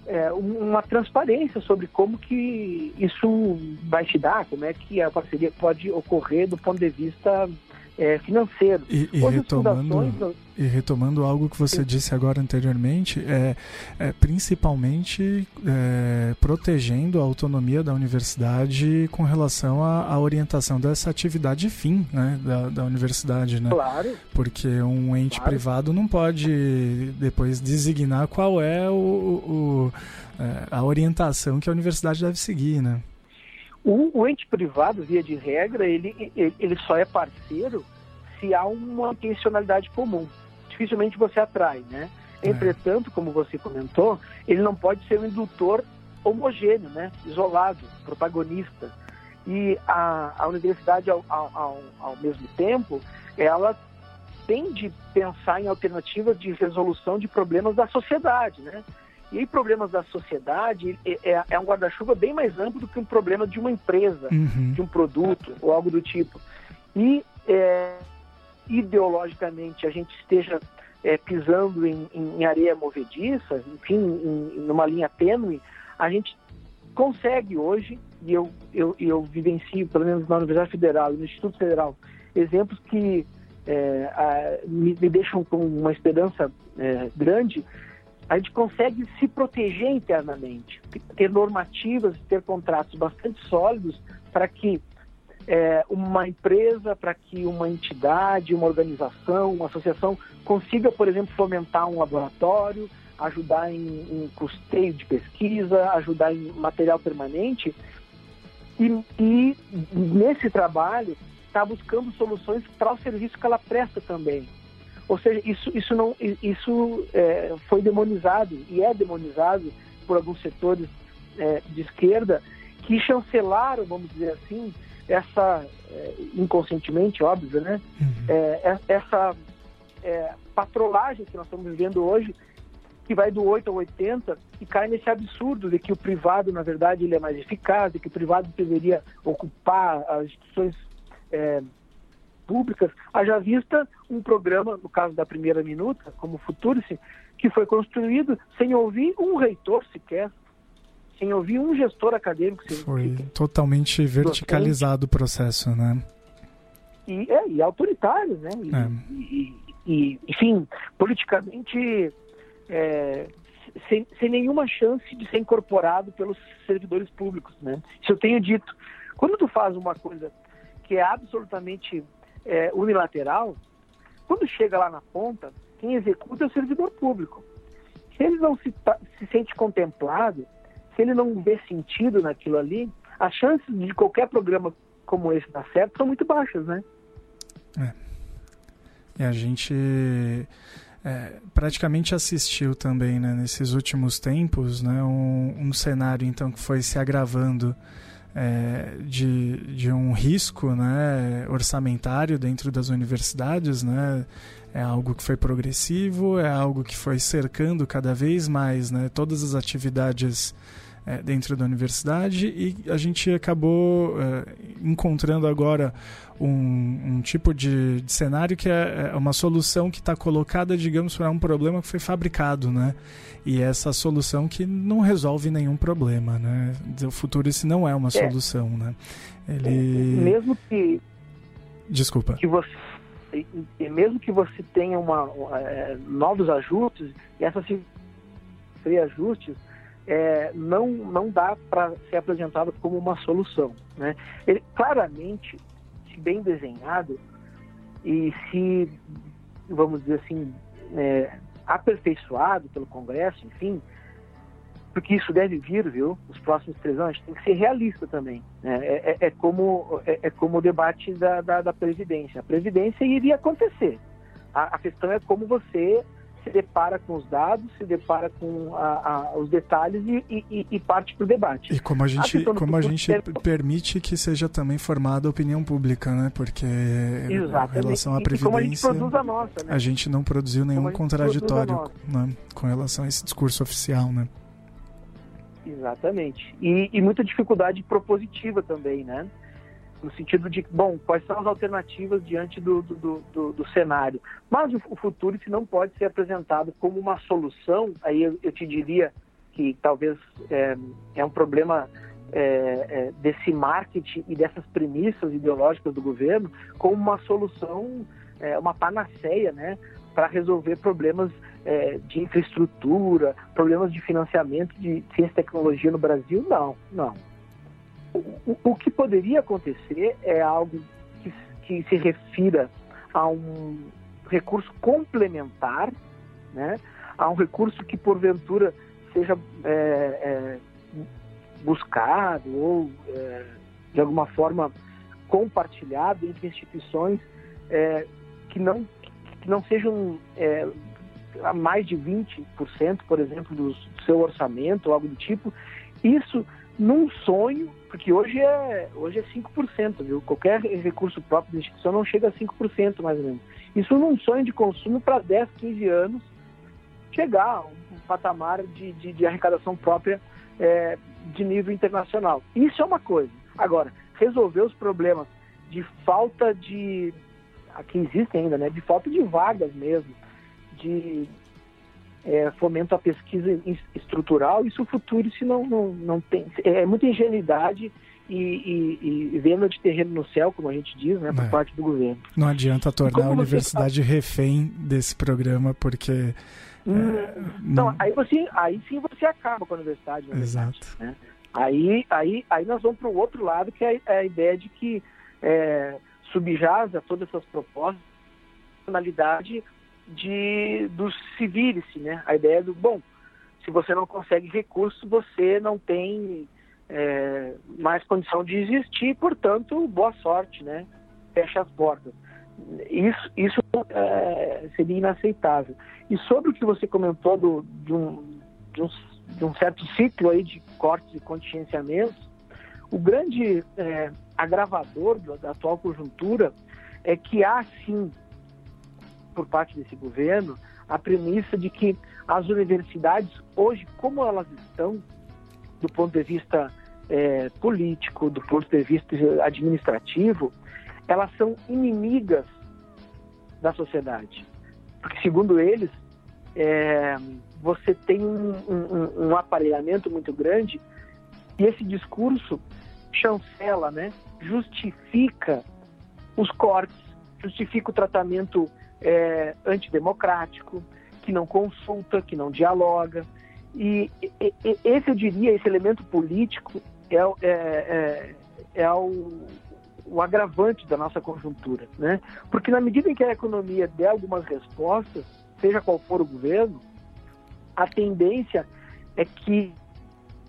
é, uma transparência sobre como que isso vai se dar, como é que a parceria pode ocorrer do ponto de vista é, financeiros.
E, e retomando, e retomando algo que você disse agora anteriormente, é, é principalmente é, protegendo a autonomia da universidade com relação à, à orientação dessa atividade fim né, da, da universidade. Né?
Claro.
Porque um ente claro. privado não pode depois designar qual é o, o é, a orientação que a universidade deve seguir, né?
O, o, ente privado, via de regra, ele, ele só é parceiro se há uma intencionalidade comum. Dificilmente você atrai, né? É. Entretanto, como você comentou, ele não pode ser um indutor homogêneo, né? Isolado, protagonista. E a, a universidade, ao, ao, ao mesmo tempo, ela tem de pensar em alternativas de resolução de problemas da sociedade, né? E aí, problemas da sociedade é, é, é um guarda-chuva bem mais amplo do que um problema de uma empresa, uhum. de um produto ou algo do tipo. E é, ideologicamente a gente esteja é, pisando em, em, areia movediça, enfim, em, numa linha tênue, a gente consegue hoje, e eu, eu, eu vivencio, pelo menos na Universidade Federal e no Instituto Federal, exemplos que é, a, me, me, deixam com uma esperança é, grande a gente consegue se proteger internamente, ter normativas, ter contratos bastante sólidos para que é, uma empresa, para que uma entidade, uma organização, uma associação consiga, por exemplo, fomentar um laboratório, ajudar em, em custeio de pesquisa, ajudar em material permanente. E, e nesse trabalho está buscando soluções para o serviço que ela presta também. Ou seja, isso, isso, não, isso é, foi demonizado e é demonizado por alguns setores é, de esquerda que chancelaram, vamos dizer assim, essa, é, inconscientemente, óbvio, né? Uhum. É, é, essa é, patrolagem que nós estamos vivendo hoje, que vai do 8 ao 80 e cai nesse absurdo de que o privado, na verdade, ele é mais eficaz, de que o privado deveria ocupar as instituições públicas, haja vista um programa, no caso da primeira minuta, como Futurice, que foi construído sem ouvir um reitor sequer, sem ouvir um gestor acadêmico.
Foi totalmente verticalizado o processo, né?
E, é, e autoritário, né? E, é. e, e enfim, politicamente é, sem, sem nenhuma chance de ser incorporado pelos servidores públicos, né? Isso eu tenho dito. Quando tu faz uma coisa que é absolutamente é, unilateral, quando chega lá na ponta, quem executa é o servidor público. Se ele não se, se sente contemplado, se ele não vê sentido naquilo ali, as chances de qualquer programa como esse dar certo são muito baixas, né?
É. E a gente é, praticamente assistiu também, né, nesses últimos tempos, né, um, um cenário então que foi se agravando é, de, de um risco né, orçamentário dentro das universidades, né, é algo que foi progressivo, é algo que foi cercando cada vez mais né, todas as atividades é, dentro da universidade e a gente acabou é, encontrando agora um, um tipo de, de, cenário que é, é uma solução que está colocada, digamos, para um problema que foi fabricado, né? E essa solução que não resolve nenhum problema, né? O futuro isso não é uma é. solução, né?
Ele... Mesmo que...
Desculpa.
Que você mesmo que você tenha uma, é, novos ajustes, e essas reajustes é, não, não dá para ser apresentado como uma solução. Né? Ele, claramente, se bem desenhado e se, vamos dizer assim, é, aperfeiçoado pelo Congresso, enfim, porque isso deve vir, viu? Os próximos três anos, tem que ser realista também. Né? É, é, é, como, é, é, como o debate da, da, da, Previdência. A Previdência iria acontecer. A, a questão é como você se depara com os dados, se depara com a, a, os detalhes e, e, e parte para o debate.
E como a gente, a como a gente é... permite que seja também formada a opinião pública, né? Porque Exatamente. em relação à previdência, a gente, nossa, né? a gente não produziu nenhum contraditório né? com relação a esse discurso oficial, né?
Exatamente. E, e muita dificuldade propositiva também, né? No sentido de, bom, quais são as alternativas diante do, do, do, do cenário. Mas o, o futuro se não pode ser apresentado como uma solução, aí eu, eu te diria que talvez é, é um problema é, é, desse marketing e dessas premissas ideológicas do governo como uma solução, é, uma panaceia, né, para resolver problemas é, de infraestrutura, problemas de financiamento de ciência e tecnologia no Brasil. Não, não o, o que poderia acontecer é algo que, que se refira a um recurso complementar, né, a um recurso que porventura seja é, é, buscado ou é, de alguma forma compartilhado entre instituições é, que não que não sejam é, a mais de 20%, por exemplo, do seu orçamento ou algo do tipo. Isso num sonho, porque hoje é, hoje é 5%, viu? Qualquer recurso próprio da instituição não chega a 5%, mais ou menos. Isso num sonho de consumo para 10, 15 anos chegar a um patamar de, de, de arrecadação própria é, de nível internacional. Isso é uma coisa. Agora, resolver os problemas de falta de. Aqui existem ainda, né? De falta de vagas mesmo, de é, fomento à pesquisa estrutural, isso o futuro se não, não, não tem. É muita ingenuidade e, e, e, venda de terreno no céu, como a gente diz, né, por é. parte do governo.
Não adianta tornar a universidade você... refém desse programa, porque.
Hum, é, não, não, aí, você, aí sim você acaba com a universidade.
Exato.
Né? Aí, aí, aí nós vamos para o outro lado, que é, é a ideia de que é, subjasa todas essas propostas, finalidade de do civilice, né? A ideia do bom, se você não consegue recursos, você não tem é, mais condição de existir, portanto, boa sorte, né? Fecha as portas. Isso, isso é, seria inaceitável. E sobre o que você comentou do, de, um, de, um, de um certo ciclo aí de cortes e contingenciamentos, o grande é, agravador da atual conjuntura é que há sim por parte desse governo a premissa de que as universidades, hoje, como elas estão, do ponto de vista é, político, do ponto de vista administrativo, elas são inimigas da sociedade. Porque, segundo eles, é, você tem um, um, um, aparelhamento muito grande e esse discurso chancela, né, justifica os cortes, justifica o tratamento é, antidemocrático, que não consulta, que não dialoga. E, e, e esse, eu diria, esse elemento político é, é, é, é o, o, agravante da nossa conjuntura. Né? Porque na medida em que a economia der algumas respostas, seja qual for o governo, a tendência é que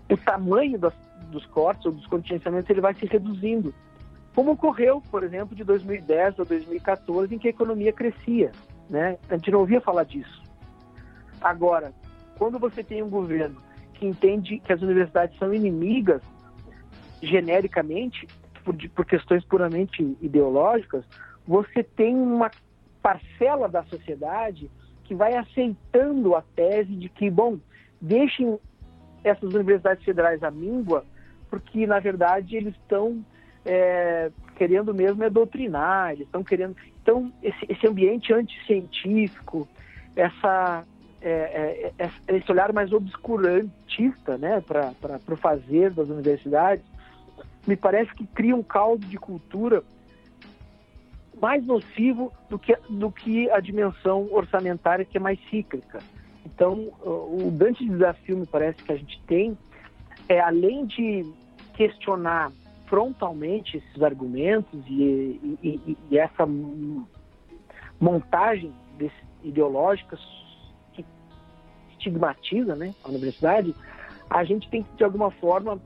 o tamanho das, dos cortes ou dos contingenciamentos ele vai se reduzindo como ocorreu, por exemplo, de 2010 a 2014, em que a economia crescia. Né? A gente não ouvia falar disso. Agora, quando você tem um governo que entende que as universidades são inimigas genericamente, por, por questões puramente ideológicas, você tem uma parcela da sociedade que vai aceitando a tese de que, bom, deixem essas universidades federais à míngua, porque, na verdade, eles estão é, querendo mesmo é doutrinar, eles estão querendo. Então, esse, esse ambiente anticientífico, essa, é, é, é esse olhar mais obscurantista né, para o fazer das universidades, me parece que cria um caldo de cultura mais nocivo do que, do que a dimensão orçamentária, que é mais cíclica. Então, o grande desafio, me parece, que a gente tem é, além de questionar frontalmente esses argumentos e, e, e essa montagem ideológica que estigmatiza né, a universidade, a gente tem que, de alguma forma,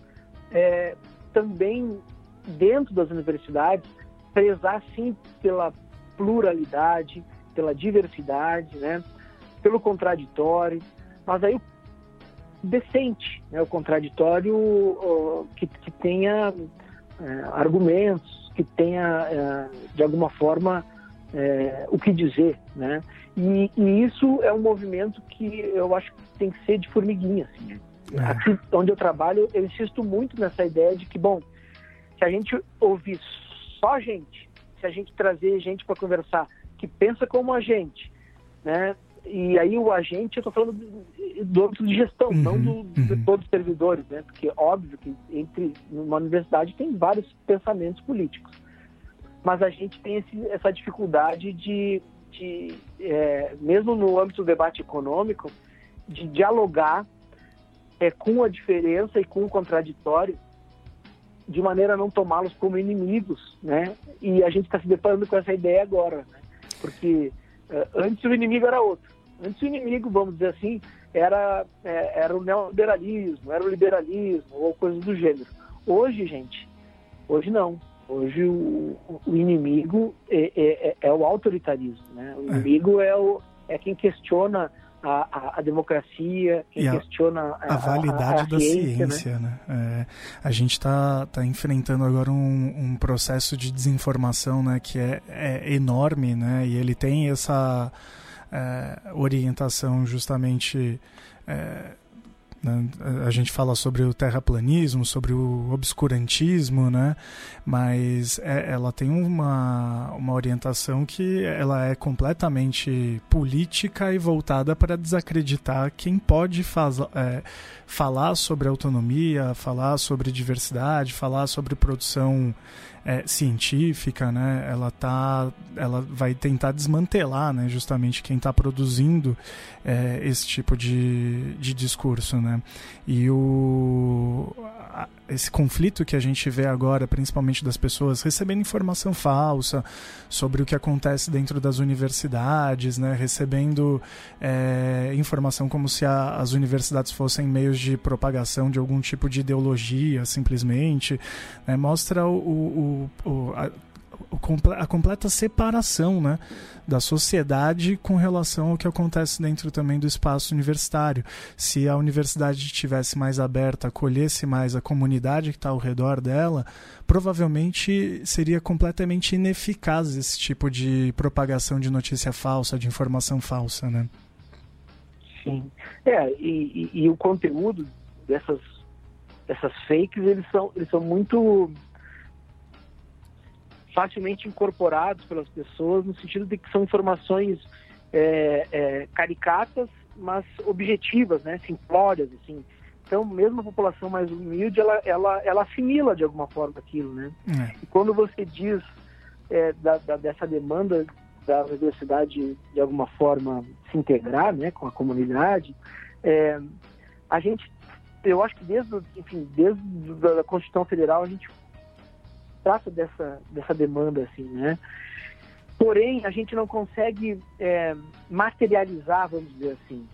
é, também, dentro das universidades, prezar, sim, pela pluralidade, pela diversidade, né, pelo contraditório, mas aí decente, né, o contraditório que, que tenha argumentos, que tenha, é, de alguma forma, é, o que dizer, né? E, e, isso é um movimento que eu acho que tem que ser de formiguinha, assim. Né? É. Aqui onde eu trabalho, eu insisto muito nessa ideia de que, bom, se a gente ouvir só gente, se a gente trazer gente para conversar que pensa como a gente, né? E aí o agente, eu estou falando do âmbito de gestão, uhum, não do, de uhum. todos os servidores, né? Porque óbvio que entre uma universidade tem vários pensamentos políticos, mas a gente tem esse, essa dificuldade de, de é, mesmo no âmbito do debate econômico, de dialogar é, com a diferença e com o contraditório de maneira a não tomá-los como inimigos, né? E a gente está se deparando com essa ideia agora, né? Porque uh, antes o inimigo era outro. Antes o inimigo, vamos dizer assim, era, é, era o neoliberalismo, era o liberalismo ou coisas do gênero. Hoje, gente, hoje não. Hoje o, o inimigo é, é, é, é o autoritarismo. Né? O é. inimigo é, o, é quem questiona a, a, a, democracia, quem a, questiona
a, a validade da ciência. ciência né? né? É, a gente está tá enfrentando agora um, um, processo de desinformação né, que é, é enorme né? e ele tem essa é, orientação justamente. É, a gente fala sobre o terraplanismo, sobre o obscurantismo, né? mas é, ela tem uma, uma orientação que ela é completamente política e voltada para desacreditar quem pode faz, é, falar sobre autonomia, falar sobre diversidade, falar sobre produção é, científica, né? Ela tá, ela vai tentar desmantelar, né? Justamente quem está produzindo é, esse tipo de, de discurso, né? E o esse conflito que a gente vê agora, principalmente das pessoas recebendo informação falsa sobre o que acontece dentro das universidades, né? recebendo é, informação como se a, as universidades fossem meios de propagação de algum tipo de ideologia, simplesmente, né? mostra o, o, o a, a completa separação né, da sociedade com relação ao que acontece dentro também do espaço universitário. Se a universidade estivesse mais aberta, acolhesse mais a comunidade que está ao redor dela, provavelmente seria completamente ineficaz esse tipo de propagação de notícia falsa, de informação falsa. Né?
Sim. É, e, e, e o conteúdo dessas, dessas fakes, eles são, eles são muito facilmente incorporados pelas pessoas, no sentido de que são informações é, é, caricatas, mas objetivas, né, simplórias, assim. Então, mesmo a população mais humilde, ela, ela, ela assimila de alguma forma aquilo, né? É. E quando você diz é, da, da, dessa demanda da universidade de alguma forma se integrar, né, com a comunidade, é, a gente, eu acho que desde, enfim, desde a Constituição Federal a gente trata dessa, dessa demanda, assim, né? Porém, a gente não consegue é, materializar, vamos dizer assim.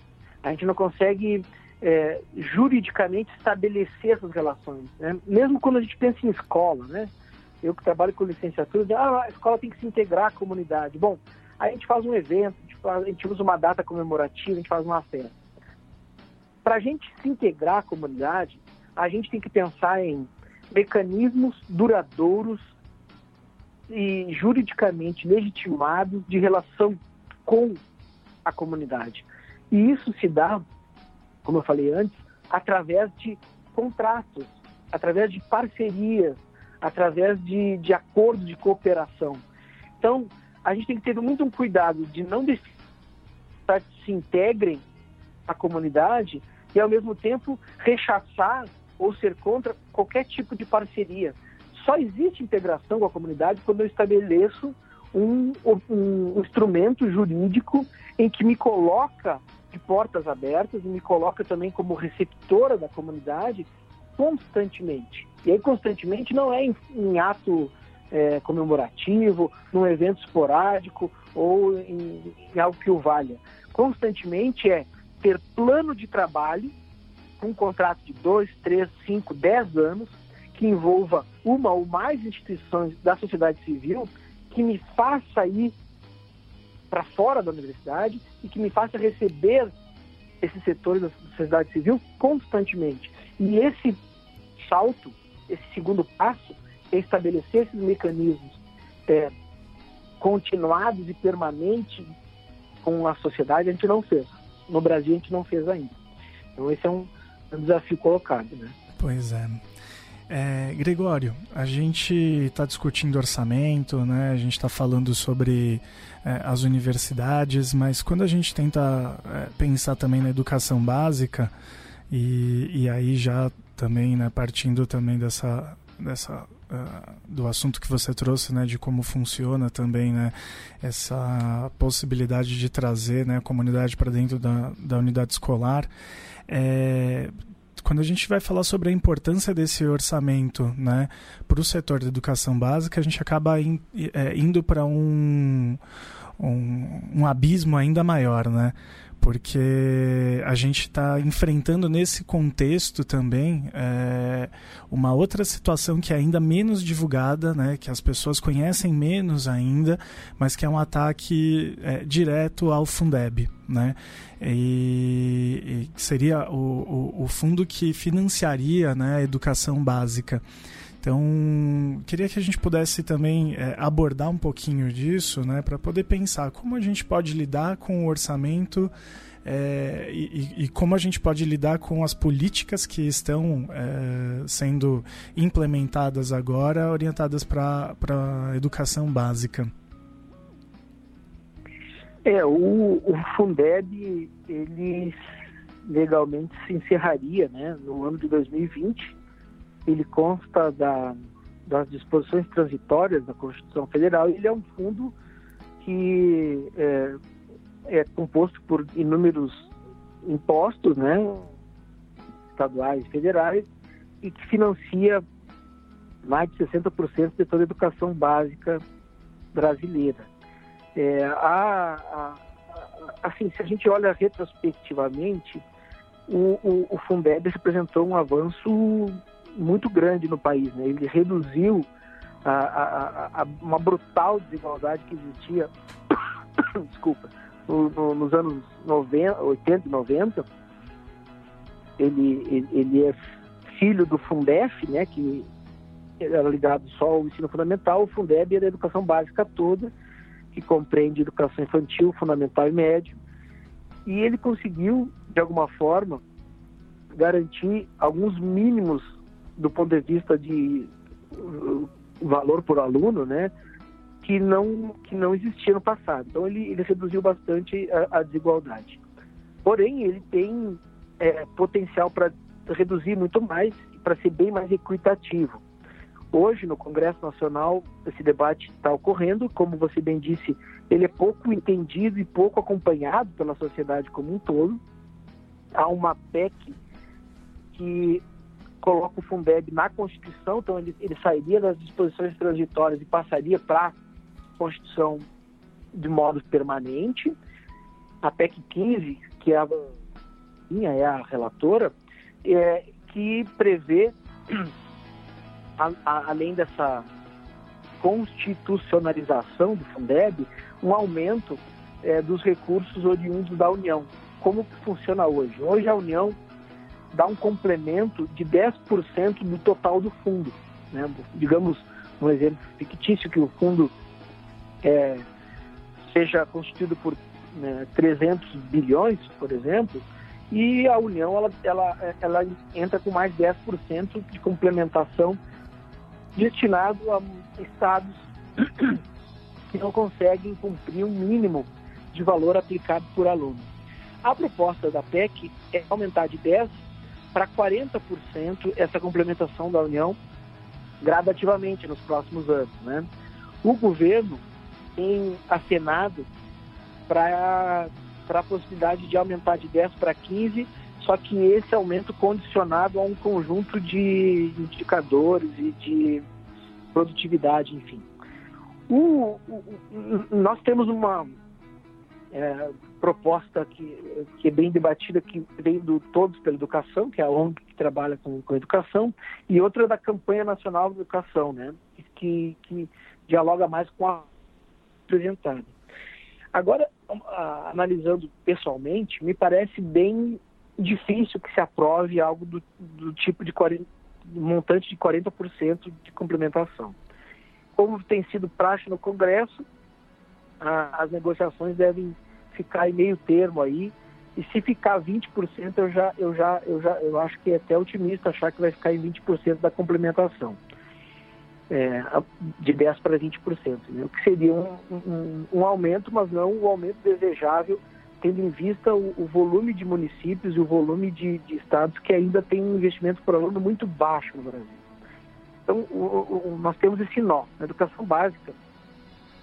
A gente não consegue é, juridicamente estabelecer essas relações. Né? Mesmo quando a gente pensa em escola, né? Eu que trabalho com licenciatura, ah, a escola tem que se integrar à comunidade. Bom, a gente faz um evento, a gente usa uma data comemorativa, a gente faz uma festa. Para a gente se integrar à comunidade, a gente tem que pensar em mecanismos duradouros e juridicamente legitimados de relação com a comunidade. E isso se dá, como eu falei antes, através de contratos, através de parcerias, através de, de acordos de cooperação. Então, a gente tem que ter muito um cuidado de não deixar que se integrem à comunidade e, ao mesmo tempo, rechaçar ou ser contra qualquer tipo de parceria. Só existe integração com a comunidade quando eu estabeleço um, um, um instrumento jurídico em que me coloca de portas abertas e me coloca também como receptora da comunidade constantemente. E aí, constantemente, não é em, em ato é, comemorativo, num evento esporádico ou em, em algo que o valha. Constantemente é ter plano de trabalho, um contrato de dois, três, cinco, dez anos, que envolva uma ou mais instituições da sociedade civil, que me faça ir para fora da universidade e que me faça receber esses setores da sociedade civil constantemente. E esse salto, esse segundo passo, é estabelecer esses mecanismos é, continuados e permanentes com a sociedade, a gente não fez. No Brasil, a gente não fez ainda. Então, esse é um, um desafio colocado. Né?
Pois é. É, Gregório, a gente está discutindo orçamento, né? a gente está falando sobre é, as universidades, mas quando a gente tenta é, pensar também na educação básica, e, e aí já também né, partindo também dessa, dessa do assunto que você trouxe, né, de como funciona também, né, essa possibilidade de trazer, né, a comunidade para dentro da, da unidade escolar, é, quando a gente vai falar sobre a importância desse orçamento né, para o setor da educação básica, a gente acaba in, é, indo para um, um, um, abismo ainda maior, né? Porque a gente está enfrentando nesse contexto também é, uma outra situação que é ainda menos divulgada, né, que as pessoas conhecem menos ainda, mas que é um ataque é, direto ao Fundeb. Né? e, e seria o, o, o, fundo que financiaria né, a educação básica. Então, queria que a gente pudesse também é, abordar um pouquinho disso, né, para poder pensar como a gente pode lidar com o orçamento é, e, e, como a gente pode lidar com as políticas que estão é, sendo implementadas agora, orientadas para a educação básica.
É, o, o Fundeb, ele legalmente se encerraria né, no ano de 2020. Ele consta da, das disposições transitórias da Constituição Federal ele é um fundo que é, é composto por inúmeros impostos, né, estaduais e federais, e que financia mais de 60% de toda a educação básica brasileira. É, a, a, assim, se a gente olha retrospectivamente, o, o, o Fundeb representou um avanço muito grande no país. Né? Ele reduziu a, a, a, uma brutal desigualdade que existia, desculpa, no, no, nos anos 90, 80 e 90. Ele, ele, ele é filho do Fundef, né, que era ligado só ao ensino fundamental, o Fundeb é da educação básica toda, que compreende educação infantil, fundamental e médio. E ele conseguiu, de alguma forma, garantir alguns mínimos do ponto de vista de uh, valor por aluno, né, que não que não existia no passado. Então ele, ele reduziu bastante a, a desigualdade. Porém, ele tem é, potencial para reduzir muito mais, para ser bem mais equitativo. Hoje, no Congresso Nacional, esse debate está ocorrendo. Como você bem disse, ele é pouco entendido e pouco acompanhado pela sociedade como um todo. Há uma PEC que coloca o Fundeb na Constituição, então ele, ele sairia das disposições transitórias e passaria para a Constituição de modo permanente. A PEC 15, que é a, é a relatora, é, que prevê a, a, além dessa constitucionalização do Fundeb, um aumento é, dos recursos oriundos da União. Como funciona hoje? Hoje a União dá um complemento de 10% do total do fundo. Né? Digamos, um exemplo fictício, que o fundo é, seja constituído por né, 300 bilhões, por exemplo, e a União ela, ela, ela entra com mais 10% de complementação destinado a estados que não conseguem cumprir um mínimo de valor aplicado por aluno. A proposta da PEC é aumentar de 10% para 40% essa complementação da União gradativamente nos próximos anos. Né? O governo tem acenado para a possibilidade de aumentar de 10 para 15, só que esse aumento condicionado a um conjunto de indicadores e de produtividade, enfim. O, o, nós temos uma é, proposta que, que é bem debatida, que vem do Todos pela Educação, que é a ONG que trabalha com, com educação, e outra da Campanha Nacional de Educação, né, que, que dialoga mais com a apresentada. Agora, analisando pessoalmente, me parece bem difícil que se aprove algo do, do tipo de 40, montante de 40% de complementação. Como tem sido praxe no Congresso, a, as negociações devem ficar em meio termo aí. E se ficar 20%, eu já, eu já, eu já, eu acho que é até otimista achar que vai ficar em 20% da complementação. É, de 10% para 20%, né? o que seria um, um, um, aumento, mas não o um aumento desejável, tendo em vista o, o, volume de municípios e o volume de, de estados que ainda tem um investimento por aluno muito baixo no Brasil. Então, o, nós temos esse nó. Na educação básica,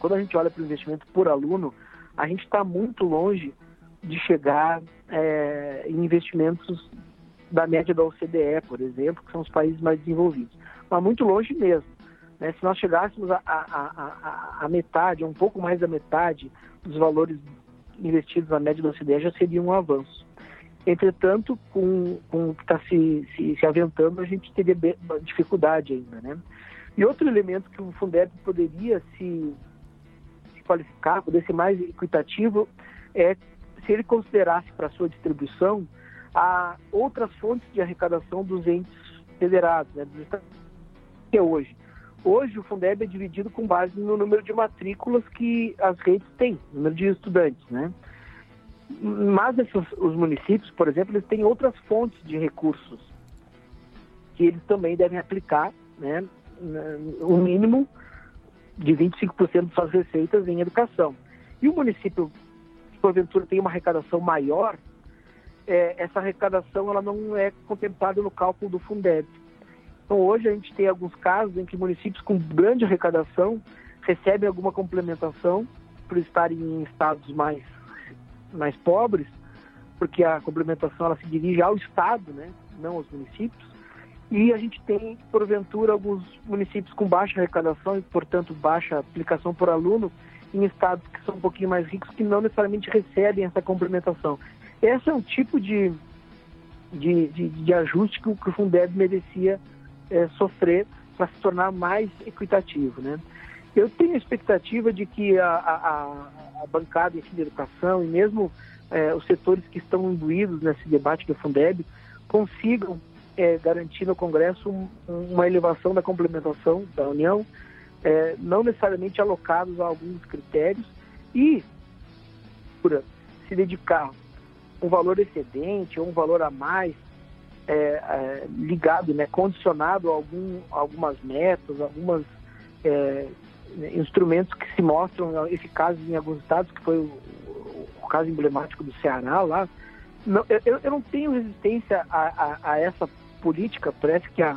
quando a gente olha para o investimento por aluno, a gente está muito longe de chegar é, em investimentos da média da OCDE, por exemplo, que são os países mais desenvolvidos. Mas muito longe mesmo. Né? Se nós chegássemos a, a, a, a, metade, um pouco mais da metade dos valores investidos na média da OCDE, já seria um avanço. Entretanto, com, com o que está se, se, se aventando, a gente teria dificuldade ainda. Né? E outro elemento que o Fundeb poderia se qualificar, poder ser mais equitativo, é se ele considerasse para sua distribuição a outras fontes de arrecadação dos entes federados, né, dos estados que é hoje. Hoje o Fundeb é dividido com base no número de matrículas que as redes têm, número de estudantes, né? Mas esses, os municípios, por exemplo, eles têm outras fontes de recursos que eles também devem aplicar, né? O mínimo de 25% de suas receitas em educação. E o município, porventura tem uma arrecadação maior, é, essa arrecadação ela não é contemplada no cálculo do Fundeb. Então hoje a gente tem alguns casos em que municípios com grande arrecadação recebem alguma complementação por estarem em estados mais, mais pobres, porque a complementação ela se dirige ao estado, né, não aos municípios. E a gente tem, porventura, alguns municípios com baixa arrecadação e, portanto, baixa aplicação por aluno em estados que são um pouquinho mais ricos que não necessariamente recebem essa complementação. Esse é um tipo de, de, de, de ajuste que o, que o Fundeb merecia é, sofrer para se tornar mais equitativo. Né? Eu tenho a expectativa de que a, a, a bancada de educação e mesmo é, os setores que estão imbuídos nesse debate do Fundeb consigam é, garantir no Congresso um, uma elevação da complementação da União, é, não necessariamente alocados a alguns critérios, e por se dedicar um valor excedente ou um valor a mais é, é, ligado, né, condicionado a algum, algumas metas, algumas é, instrumentos que se mostram eficazes em alguns estados, que foi o, o caso emblemático do Ceará lá. Não, eu, eu não tenho resistência a, a, a essa política, parece que a,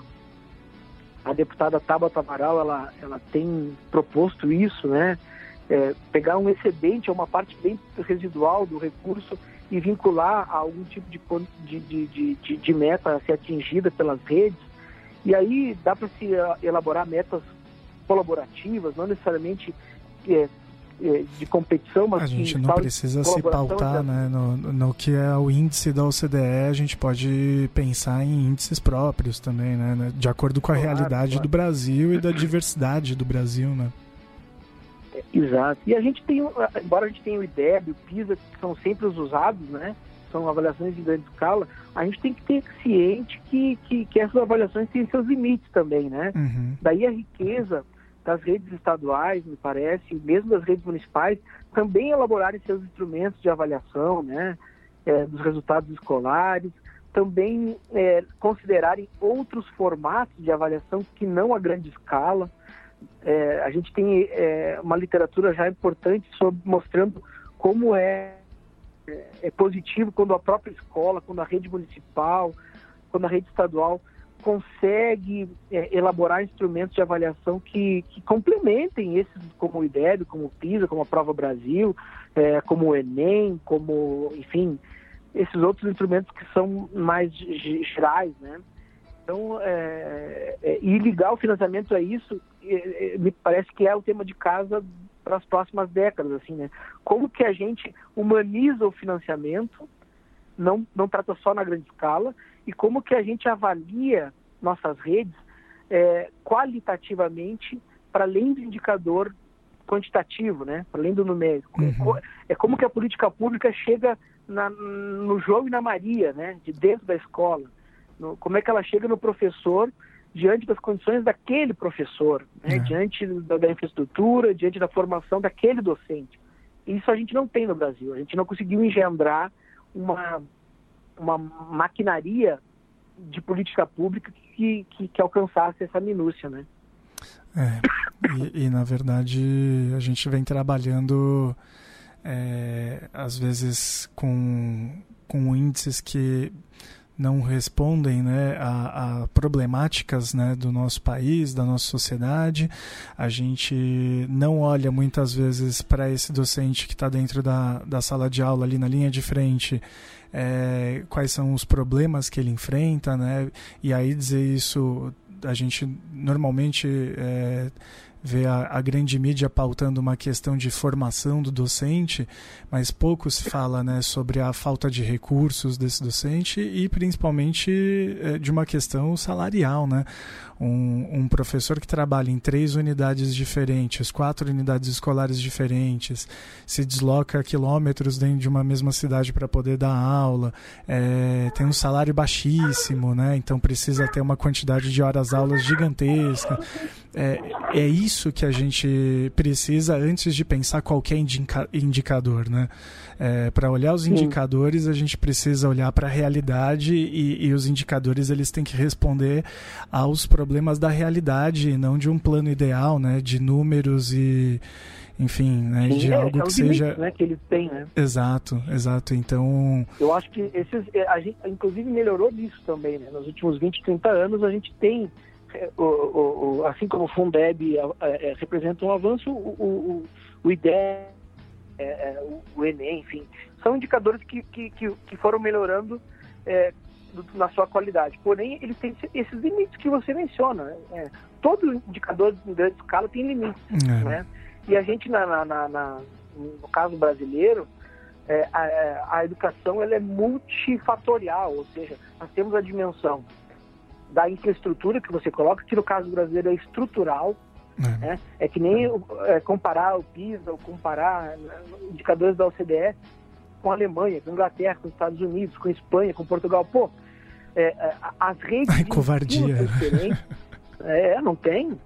a deputada Tabata Amaral, ela, ela tem proposto isso, né? É, pegar um excedente, uma parte bem residual do recurso e vincular a algum tipo de, de, de, de, de meta a ser atingida pelas redes. E aí dá para se elaborar metas colaborativas, não necessariamente é, de competição, mas
a gente não precisa se pautar né, no, no que é o índice da OCDE, a gente pode pensar em índices próprios também, né, né de acordo com a claro, realidade claro. do Brasil e da diversidade do Brasil, né?
É, Exato. E a gente tem, embora a gente tenha o IDEB, o PISA, que são sempre os usados, né? São avaliações de grande escala, a gente tem que ter ciente que, que, que essas avaliações têm seus limites também, né? Uhum. Daí a riqueza das redes estaduais, me parece, mesmo das redes municipais, também elaborarem seus instrumentos de avaliação, né? É, dos resultados escolares, também é, considerarem outros formatos de avaliação que não a grande escala. É, a gente tem é, uma literatura já importante sobre mostrando como é, é positivo quando a própria escola, quando a rede municipal, quando a rede estadual consegue é, elaborar instrumentos de avaliação que, que, complementem esses, como o IDEB, como o PISA, como a Prova Brasil, é, como o Enem, como, enfim, esses outros instrumentos que são mais gerais, né? Então, é, é, e ligar o financiamento a isso, é, é, me parece que é o tema de casa para as próximas décadas, assim, né? Como que a gente humaniza o financiamento, não, não trata só na grande escala, e como que a gente avalia nossas redes é, qualitativamente para além do indicador quantitativo, né? Para além do numérico. Uhum. É como que a política pública chega na, no João e na Maria, né? De dentro da escola no, como é que ela chega no professor diante das condições daquele professor, né? é. diante da, da, infraestrutura, diante da formação daquele docente. Isso a gente não tem no Brasil. A gente não conseguiu engendrar uma, uma maquinaria de política pública que, que, que alcançasse essa minúcia, né?
É, e, e, na verdade a gente vem trabalhando é, às vezes com, com índices que não respondem né, a, a, problemáticas né, do nosso país, da nossa sociedade. A gente não olha muitas vezes para esse docente que está dentro da, da sala de aula, ali na linha de frente, é, quais são os problemas que ele enfrenta, né? E aí dizer isso, a gente normalmente é, vê a, a, grande mídia pautando uma questão de formação do docente, mas pouco se fala né, sobre a falta de recursos desse docente e principalmente é, de uma questão salarial. Né? Um, um, professor que trabalha em três unidades diferentes, quatro unidades escolares diferentes, se desloca quilômetros dentro de uma mesma cidade para poder dar aula, é, tem um salário baixíssimo, né? então precisa ter uma quantidade de horas aulas gigantesca. É, é isso que a gente precisa antes de pensar qualquer indica, indicador, né? É, para olhar os indicadores, a gente precisa olhar para a realidade e, e, os indicadores eles têm que responder aos problemas da realidade e não de um plano ideal, né? De números e enfim, né, Sim, de é, algo é que seja
limites, né, que eles têm, né?
Exato, exato. Então,
eu acho que esses a gente inclusive melhorou nisso também, né? Nos últimos 20, 30 anos a gente tem o, o, assim como o Fundeb é, é, representa um avanço, o, o, o IDE, é, é o Enem, enfim, são indicadores que, que, que foram melhorando é, na sua qualidade. Porém, eles têm esses limites que você menciona. Né? É, todo indicador de grande escala tem limites. Né? E a gente, na, na, na, no caso brasileiro, a, a educação ela é multifatorial, ou seja, nós temos a dimensão da infraestrutura que você coloca, que no caso brasileiro é estrutural. É, né? é que nem é, comparar o PISA ou comparar né, indicadores da OCDE com a Alemanha, com a Inglaterra, com os Estados Unidos, com a Espanha, com Portugal. Pô, é, é as redes.
Ai, covardia.
É, não tem.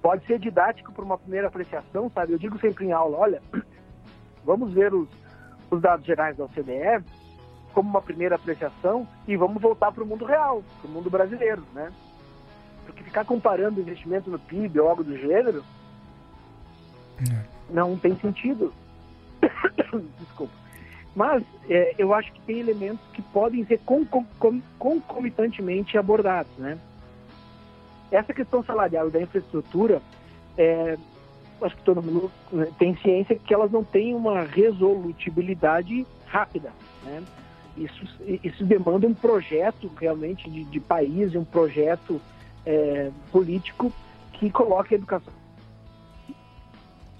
Pode ser didático para uma primeira apreciação, sabe? Eu digo sempre em aula: olha, vamos ver os, os dados gerais da OCDE como uma primeira apreciação e vamos voltar para o mundo real, para o mundo brasileiro, né? Porque ficar comparando investimento no PIB ou algo do gênero é. não tem sentido. Desculpa. Mas é, eu acho que tem elementos que podem ser concomitantemente abordados, né? Essa questão salarial da infraestrutura, é, acho que todo mundo né, tem ciência que elas não têm uma resolutibilidade rápida, né? Isso, isso demanda um projeto realmente de, de país, um projeto é, político que coloque a educação.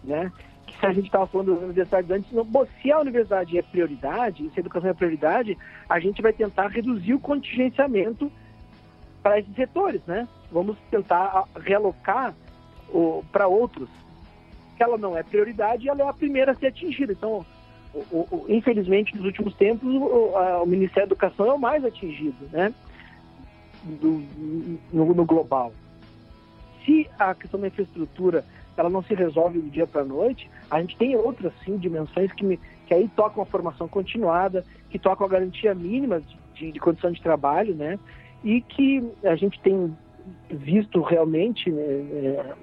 Né? Que se a gente estava falando das universidades antes, não, bom, se a universidade é prioridade, se a educação é prioridade, a gente vai tentar reduzir o contingenciamento para esses setores, né? Vamos tentar realocar para outros. que ela não é prioridade ela é a primeira a ser atingida. Então, infelizmente, nos últimos tempos, o, a, o, Ministério da Educação é o mais atingido, né? Do, no, no, global. Se a questão da infraestrutura ela não se resolve do dia para a noite, a gente tem outras sim dimensões que, me, que aí tocam a formação continuada, que tocam a garantia mínima de, de, condição de trabalho, né? E que a gente tem visto realmente, né, é,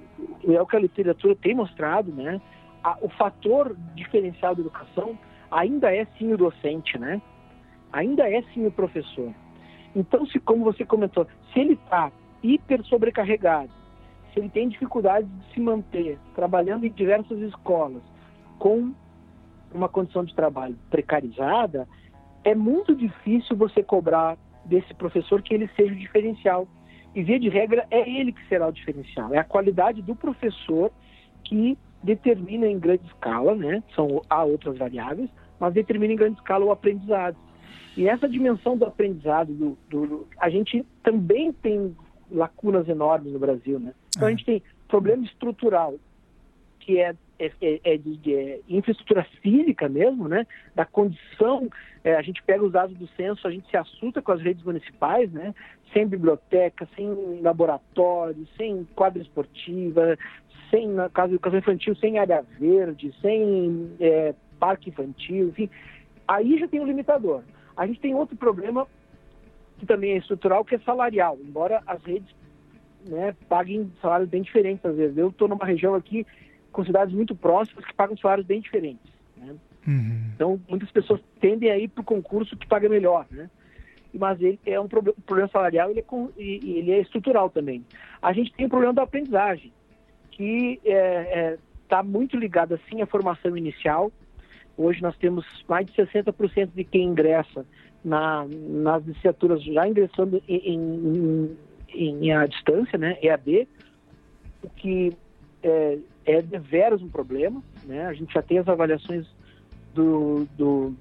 é o que a literatura tem mostrado, né? A, o fator diferencial da educação ainda é sim o docente, né? Ainda é sim o professor. Então, se como você comentou, se ele está hiper sobrecarregado, se ele tem dificuldade de se manter trabalhando em diversas escolas com uma condição de trabalho precarizada, é muito difícil você cobrar desse professor que ele seja o diferencial. E, via de regra, é ele que será o diferencial. É a qualidade do professor que determina em grande escala, né? São, há outras variáveis, mas determina em grande escala o aprendizado. E essa dimensão do aprendizado, do, do, a gente também tem lacunas enormes no Brasil, né? Então, a é. gente tem problema estrutural, que é é, é, é, de, de é infraestrutura física mesmo, né? Da condição, é, a gente pega os dados do censo, a gente se assusta com as redes municipais, né? Sem biblioteca, sem laboratório, sem quadra esportiva, sem, na casa de educação infantil, sem área verde, sem é, parque infantil, enfim. Aí já tem um limitador. A gente tem outro problema que também é estrutural, que é salarial, embora as redes né, paguem salários bem diferentes às vezes. Eu estou numa região aqui com cidades muito próximas que pagam salários bem diferentes. Né? Uhum. Então, muitas pessoas tendem a ir para o concurso que paga melhor, né? Mas ele é um problema, problema salarial ele é, ele é estrutural também. A gente tem o problema da aprendizagem, que está é, é, muito ligado, assim, à formação inicial. Hoje nós temos mais de 60% de quem ingressa na, nas licenciaturas já ingressando em, em, em, a distância, né, EAD, o que é, é deveras um problema. Né? A gente já tem as avaliações do, do,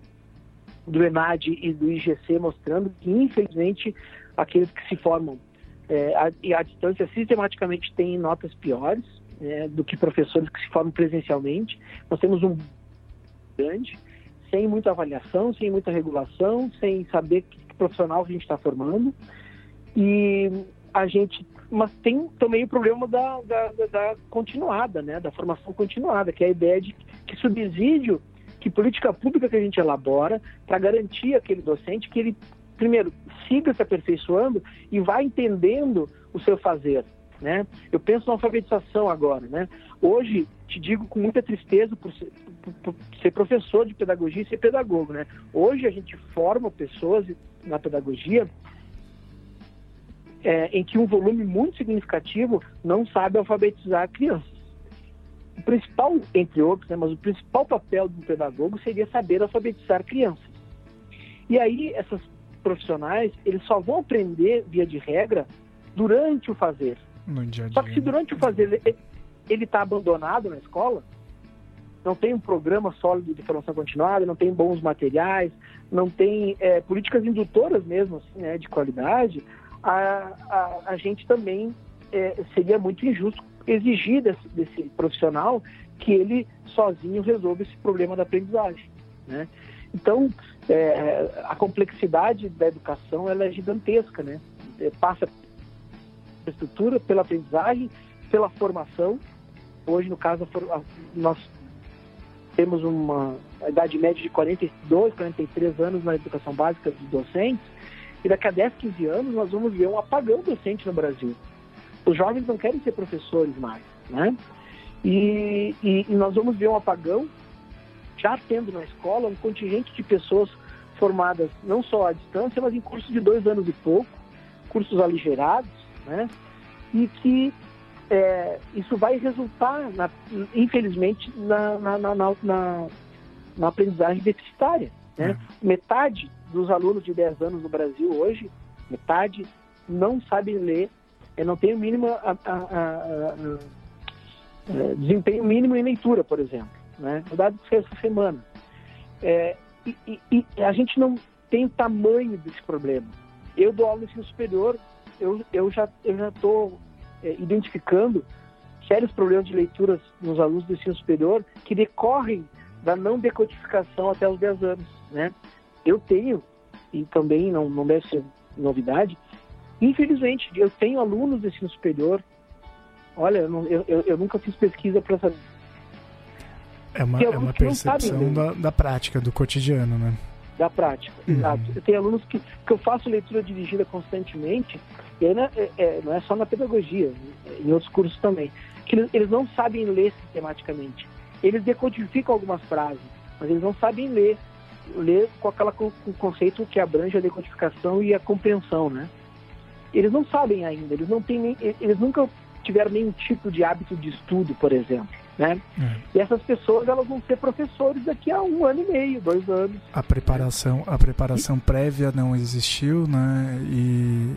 do ENAD e do IGC mostrando que, infelizmente, aqueles que se formam é, a, à distância sistematicamente têm notas piores né, do que professores que se formam presencialmente. Nós temos um grande, sem muita avaliação, sem muita regulação, sem saber que profissional a gente está formando. E a gente mas tem também o problema da, da, da, continuada, né, da formação continuada, que é a ideia de que subsídio, que política pública que a gente elabora para garantir aquele docente que ele, primeiro, siga se aperfeiçoando e vá entendendo o seu fazer. Né? Eu penso na alfabetização agora. Né? Hoje, te digo com muita tristeza por ser, por, por ser professor de pedagogia e ser pedagogo. Né? Hoje a gente forma pessoas na pedagogia é, em que um volume muito significativo não sabe alfabetizar crianças. O principal, entre outros, né, mas o principal papel do pedagogo seria saber alfabetizar crianças. E aí, essas profissionais, eles só vão aprender, via de regra, durante o fazer. Dia -dia. Só que se durante o fazer ele está abandonado na escola, não tem um programa sólido de formação continuada, não tem bons materiais, não tem é, políticas indutoras mesmo, assim, né, de qualidade, a, a, a gente também é, seria muito injusto exigir desse, desse, profissional que ele sozinho resolva esse problema da aprendizagem. Né? Então, é, a complexidade da educação ela é gigantesca, né? É, passa estrutura, pela aprendizagem, pela formação. Hoje, no caso, nós temos uma idade média de 42, 43 anos na educação básica dos docentes, e daqui a 10, 15 anos nós vamos ver um apagão docente no Brasil. Os jovens não querem ser professores mais, né? E, e, e nós vamos ver um apagão, já tendo na escola um contingente de pessoas formadas não só à distância, mas em cursos de dois anos e pouco, cursos aligerados, né? E que é, isso vai resultar, na, infelizmente, na, na, na, aprendizagem deficitária. Né? É. Metade dos alunos de 10 anos no Brasil hoje, metade, não sabe ler, não tem o mínimo a, a, a, é, desempenho mínimo em leitura, por exemplo. Né? O dado que essa semana. É, e, e, e, a gente não tem o tamanho desse problema. Eu dou aula no ensino superior, eu, eu já eu já estou é, identificando sérios problemas de leituras nos alunos do ensino superior que decorrem da não decodificação até os 10 anos, né? Eu tenho, e também não, não deve ser novidade, infelizmente, eu tenho alunos do ensino superior, olha, eu, eu, eu nunca fiz pesquisa para saber.
É uma, é uma percepção da, da prática, do cotidiano, né?
da prática. Uhum. Exato. Eu tenho alunos que, que eu faço leitura dirigida constantemente, é, é, não é só na pedagogia, em outros cursos também, que eles, eles não sabem ler sistematicamente. Eles decodificam algumas frases, mas eles não sabem ler, ler com aquela com, com conceito que abrange a decodificação e a compreensão, né? Eles não sabem ainda, eles não têm nem, eles nunca tiveram nenhum tipo de hábito de estudo, por exemplo né? É. E essas pessoas elas vão ser professores daqui a um ano e meio, dois anos.
A preparação, a preparação e... prévia não existiu, né? E,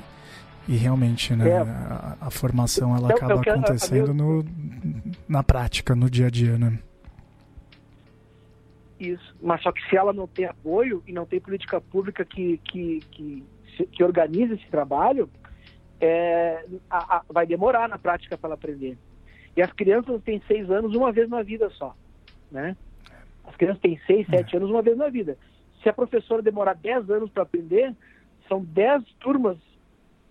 e realmente, né? É. A, a, formação ela então, acaba acontecendo a, no, na prática, no dia a dia, né?
Isso. Mas só que se ela não tem apoio e não tem política pública que, que, que, que organize esse trabalho, é, a, a, vai demorar na prática para ela aprender. E as crianças têm seis anos uma vez na vida só, né? As crianças têm seis, sete é. anos uma vez na vida. Se a professora demorar dez anos para aprender, são dez turmas,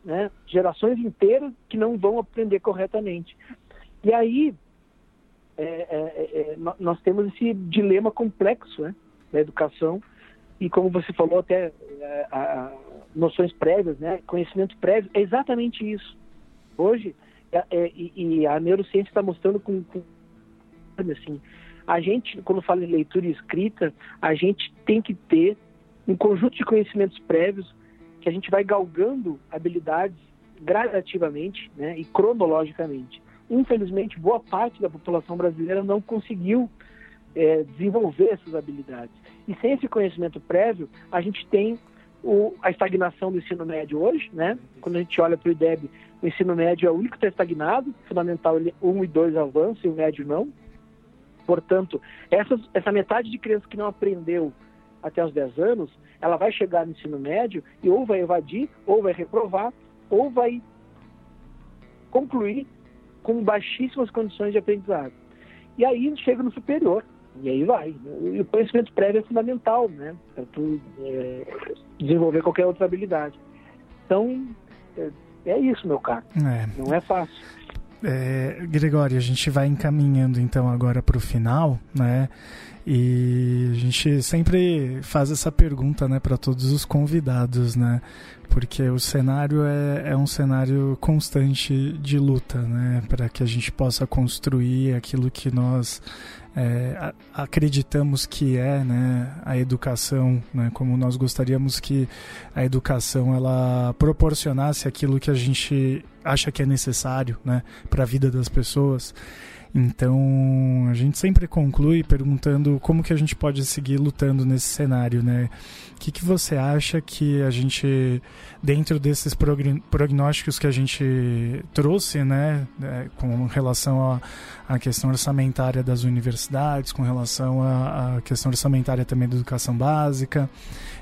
né? Gerações inteiras que não vão aprender corretamente. E aí é, é, é, é nós temos esse dilema complexo, né? Da educação e como você falou até é, a, noções prévias, né? Conhecimento prévio é exatamente isso. Hoje é, e, e, a neurociência está mostrando com, com, assim, a gente, quando fala em leitura e escrita, a gente tem que ter um conjunto de conhecimentos prévios que a gente vai galgando habilidades gradativamente né, e cronologicamente. Infelizmente, boa parte da população brasileira não conseguiu é, desenvolver essas habilidades. E sem esse conhecimento prévio, a gente tem o, a estagnação do ensino médio hoje, né? Quando a gente olha para o IDEB, o ensino médio é o único que está estagnado, fundamental 1 e 2 avançam e o médio não. Portanto, essa, metade de criança que não aprendeu até os 10 anos, ela vai chegar no ensino médio e ou vai evadir, ou vai reprovar, ou vai concluir com baixíssimas condições de aprendizado. E aí chega no superior, e aí vai. E o conhecimento prévio é fundamental, né? Para tu é, desenvolver qualquer outra habilidade. Então, é, é isso, meu caro. É. Não é fácil.
É, Gregório, a gente vai encaminhando então agora para o final, né? E a gente sempre faz essa pergunta, né, para todos os convidados, né? Porque o cenário é, é um cenário constante de luta, né? Para que a gente possa construir aquilo que nós é, acreditamos que é né, a educação, né, como nós gostaríamos que a educação ela proporcionasse aquilo que a gente acha que é necessário né, para a vida das pessoas. Então, a gente sempre conclui perguntando como que a gente pode seguir lutando nesse cenário, né? Que, que você acha que a gente, dentro desses prognósticos que a gente trouxe, né, é, com relação à questão orçamentária das universidades, com relação à questão orçamentária também da educação básica,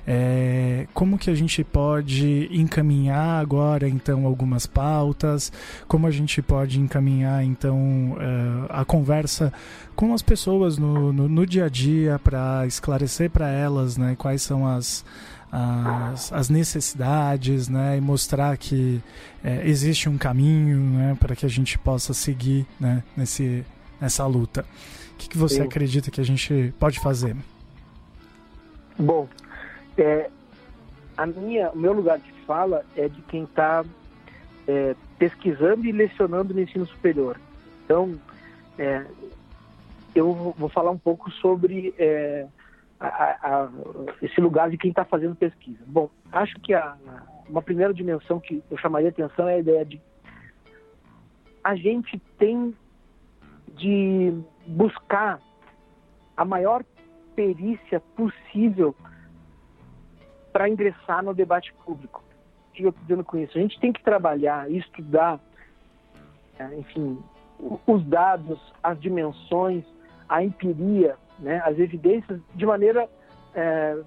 é, como que a gente pode encaminhar agora então algumas pautas? Como a gente pode encaminhar então é, a conversa com as pessoas no, no, no dia a dia para esclarecer para elas, né, quais são as as, as, necessidades, né, e mostrar que é, existe um caminho, né, para que a gente possa seguir, né, nesse, nessa luta. O que, que você Sim. acredita que a gente pode fazer?
Bom, é, a minha, o meu lugar de fala é de quem está é, pesquisando e lecionando no ensino superior. Então, é, eu vou falar um pouco sobre é, a, a, esse lugar de quem está fazendo pesquisa. Bom, acho que a, uma primeira dimensão que eu chamaria atenção é a ideia de a gente tem de buscar a maior perícia possível para ingressar no debate público. O que eu estou dizendo com isso? A gente tem que trabalhar, estudar, é, enfim, os dados, as dimensões, a empiria, né, as evidências de maneira é,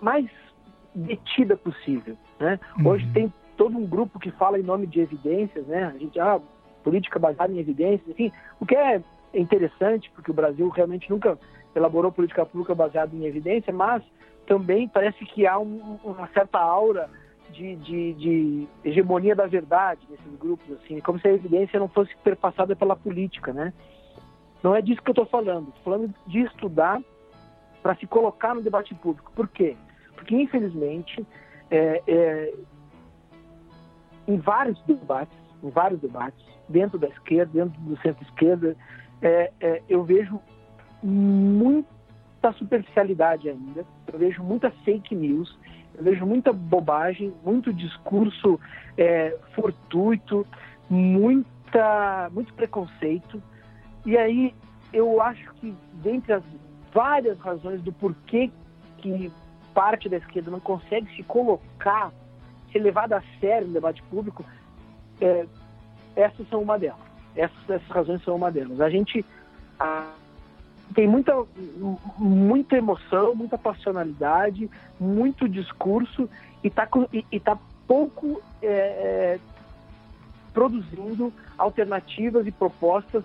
mais detida possível. Né? Uhum. Hoje tem todo um grupo que fala em nome de evidências, né? A gente, ah, política baseada em evidências, enfim, o que é interessante, porque o Brasil realmente nunca elaborou política pública baseada em evidência, mas também parece que há um, uma certa aura de, de, de, hegemonia da verdade nesses grupos, assim, como se a evidência não fosse perpassada pela política, né? Não é disso que eu estou falando. Estou falando de estudar para se colocar no debate público. Por quê? Porque, infelizmente, é, é, em vários debates, em vários debates, dentro da esquerda, dentro do centro-esquerda, é, é, eu vejo muita superficialidade ainda, eu vejo muita fake news, eu vejo muita bobagem, muito discurso é, fortuito, muita, muito preconceito. E aí eu acho que, dentre as várias razões do porquê que parte da esquerda não consegue se colocar, ser levada a sério no debate público, é, essas são uma delas. Essas, essas razões são uma delas. A gente a, tem muita, muita emoção, muita passionalidade, muito discurso e está tá pouco é, é, produzindo alternativas e propostas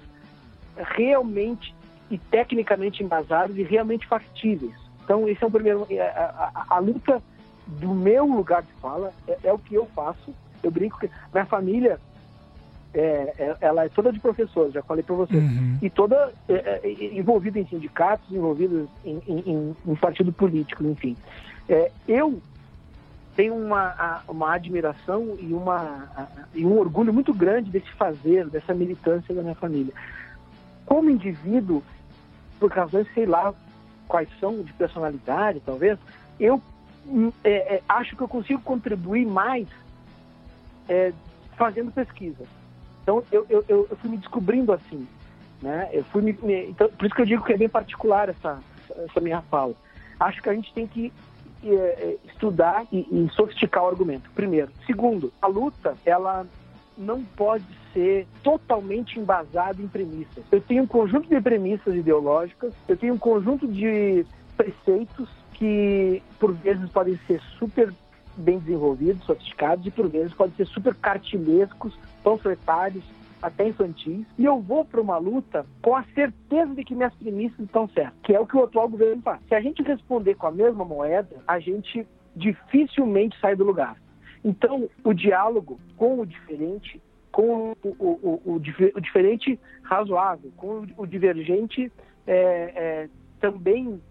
realmente e tecnicamente embasadas e realmente factíveis. Então, esse é o primeiro. É, a, a, a luta do meu lugar de fala é, é, o que eu faço. Eu brinco que minha família é, é, ela é toda de professores, já falei para você, uhum. e toda é, é, envolvida em sindicatos, envolvida em, em, em partido político, enfim. É, eu tenho uma, uma admiração e, uma, e um orgulho muito grande desse fazer, dessa militância da minha família. Como indivíduo, por razões, sei lá, quais são, de personalidade, talvez, eu hum, é, acho que eu consigo contribuir mais fazendo pesquisa então eu, eu, eu fui me descobrindo assim, né? Eu fui me, me, então, por isso que eu digo que é bem particular essa, essa minha fala. Acho que a gente tem que é, é, estudar e, e sofisticar o argumento. Primeiro. Segundo, a luta, ela não pode ser totalmente embasada em premissas. Eu tenho um conjunto de premissas ideológicas, eu tenho um conjunto de preceitos que, por vezes, podem ser super bem desenvolvidos, sofisticados, e por vezes podem ser super cartilescos, panfletários, até infantis, e eu vou para uma luta com a certeza de que minhas premissas estão certas, que é o que o atual governo faz. Se a gente responder com a mesma moeda, a gente dificilmente sai do lugar. Então, o diálogo com o diferente, com o, o, o, o diferente razoável, com o, divergente é, é, também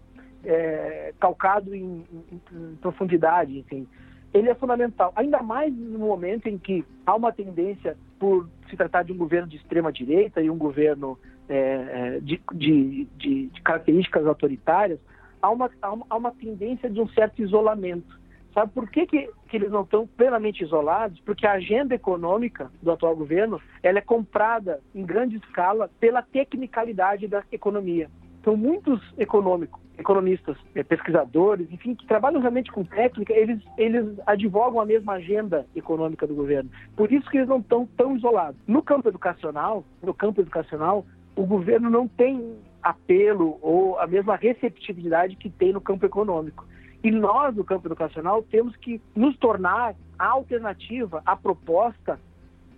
é, calcado em, em, em profundidade, enfim ele é fundamental, ainda mais no momento em que há uma tendência, por se tratar de um governo de extrema direita e um governo é, é de, de, de, de, características autoritárias, há uma, há uma tendência de um certo isolamento. Sabe por que, que, que, eles não estão plenamente isolados? Porque a agenda econômica do atual governo ela é comprada em grande escala pela tecnicalidade da economia. Então, muitos econômicos, economistas, eh, pesquisadores, enfim, que trabalham realmente com técnica, eles, eles advogam a mesma agenda econômica do governo. Por isso que eles não estão tão isolados. No campo educacional, no campo educacional, o governo não tem apelo ou a mesma receptividade que tem no campo econômico. E nós, no campo educacional, temos que nos tornar a alternativa, a proposta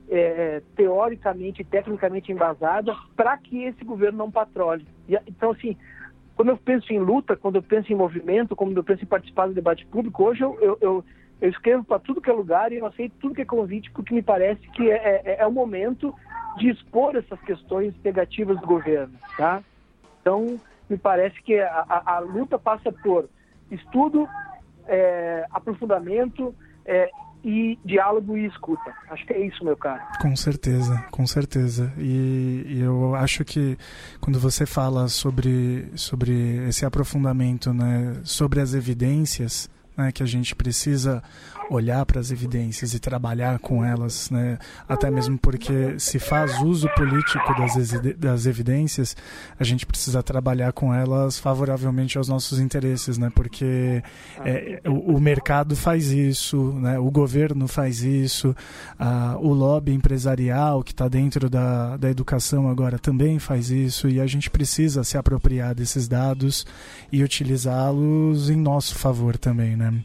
é, teoricamente e tecnicamente embasada para que esse governo não patrole. E, então, assim, quando eu penso em luta, quando eu penso em movimento, quando eu penso em participar do debate público, hoje eu, eu, eu, eu escrevo para tudo que é lugar e eu aceito tudo que é convite, porque me parece que é, é, é o momento de expor essas questões negativas do governo, tá? Então, me parece que a, a, a luta passa por estudo, é, aprofundamento, é, e diálogo e escuta. Acho que é isso, meu caro.
Com certeza, com certeza. E, e, eu acho que quando você fala sobre, sobre esse aprofundamento, né, sobre as evidências, né, que a gente precisa olhar para as evidências e trabalhar com elas, né? até mesmo porque se faz uso político das, das evidências, a gente precisa trabalhar com elas favoravelmente aos nossos interesses, né? porque é, o, o, mercado faz isso, né? o governo faz isso, a, o lobby empresarial que está dentro da, da educação agora também faz isso, e a gente precisa se apropriar desses dados e utilizá-los em nosso favor também. Né?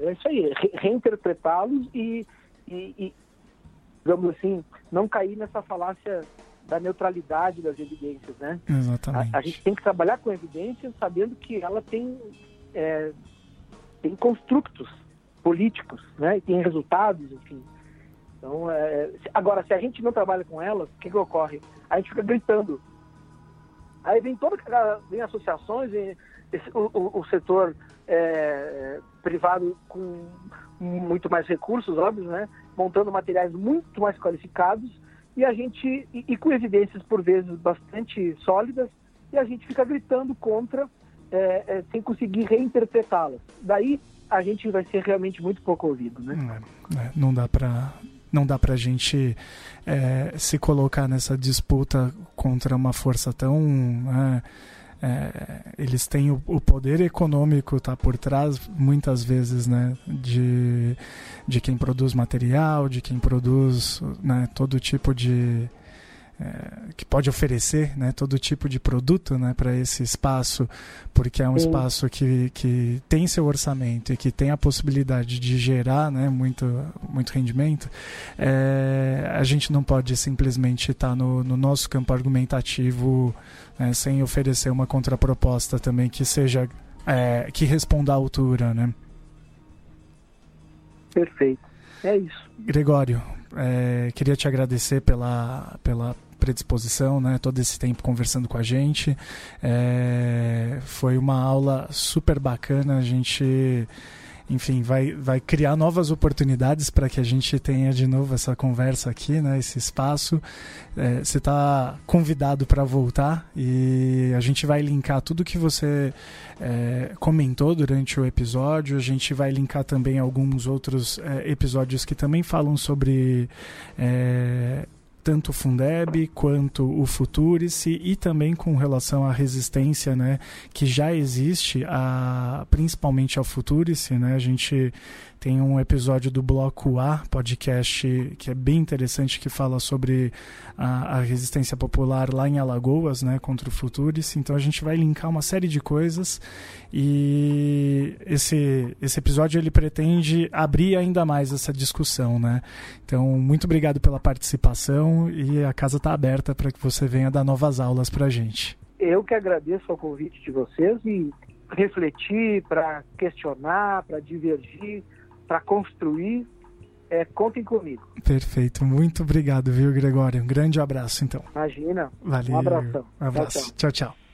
É isso aí, re reinterpretá-los e, e, e, digamos assim, não cair nessa falácia da neutralidade das evidências, né?
Exatamente.
A, a gente tem que trabalhar com evidências sabendo que ela tem, é, tem construtos políticos, né? E tem resultados, enfim. Então, é, agora, se a gente não trabalha com elas, o que, que ocorre? A gente fica gritando. Aí vem toda vem associações, vem esse, o, o, setor é, privado com muito mais recursos, óbvio, né? Montando materiais muito mais qualificados e a gente e, e, com evidências por vezes bastante sólidas e a gente fica gritando contra é, é, sem conseguir reinterpretá-las. Daí a gente vai ser realmente muito pouco ouvido, né?
É, é não dá para não dá para a gente é, se colocar nessa disputa contra uma força tão é, eles têm o, o, poder econômico tá por trás muitas vezes né de, de quem produz material de quem produz né, todo tipo de é, que pode oferecer né, todo tipo de produto né, para esse espaço, porque é um Sim. espaço que, que tem seu orçamento e que tem a possibilidade de gerar né, muito, muito rendimento, é, a gente não pode simplesmente estar tá no, no nosso campo argumentativo né, sem oferecer uma contraproposta também que seja é, que responda à altura, né?
Perfeito. É isso.
Gregório, é, queria te agradecer pela, pela predisposição, né? Todo esse tempo conversando com a gente. É, foi uma aula super bacana. A gente enfim, vai, vai criar novas oportunidades para que a gente tenha de novo essa conversa aqui, né, esse espaço. É, você está convidado para voltar e a gente vai linkar tudo que você é, comentou durante o episódio. A gente vai linkar também alguns outros é, episódios que também falam sobre é, tanto o Fundeb quanto o Futurice e também com relação à resistência, né, que já existe a, principalmente ao Futurice, né? A gente tem um episódio do Bloco A, podcast, que é bem interessante, que fala sobre a, a resistência popular lá em Alagoas, né, contra o Futuris. Então a gente vai linkar uma série de coisas e esse, esse episódio ele pretende abrir ainda mais essa discussão, né? Então, muito obrigado pela participação e a casa está aberta para que você venha dar novas aulas para a gente.
Eu que agradeço o convite de vocês e refletir, para questionar, para divergir para construir, é, contem comigo.
Perfeito, muito obrigado, viu, Gregório? Um grande abraço, então.
Imagina.
Valeu.
Um abração.
Um abraço. tchau. tchau. tchau.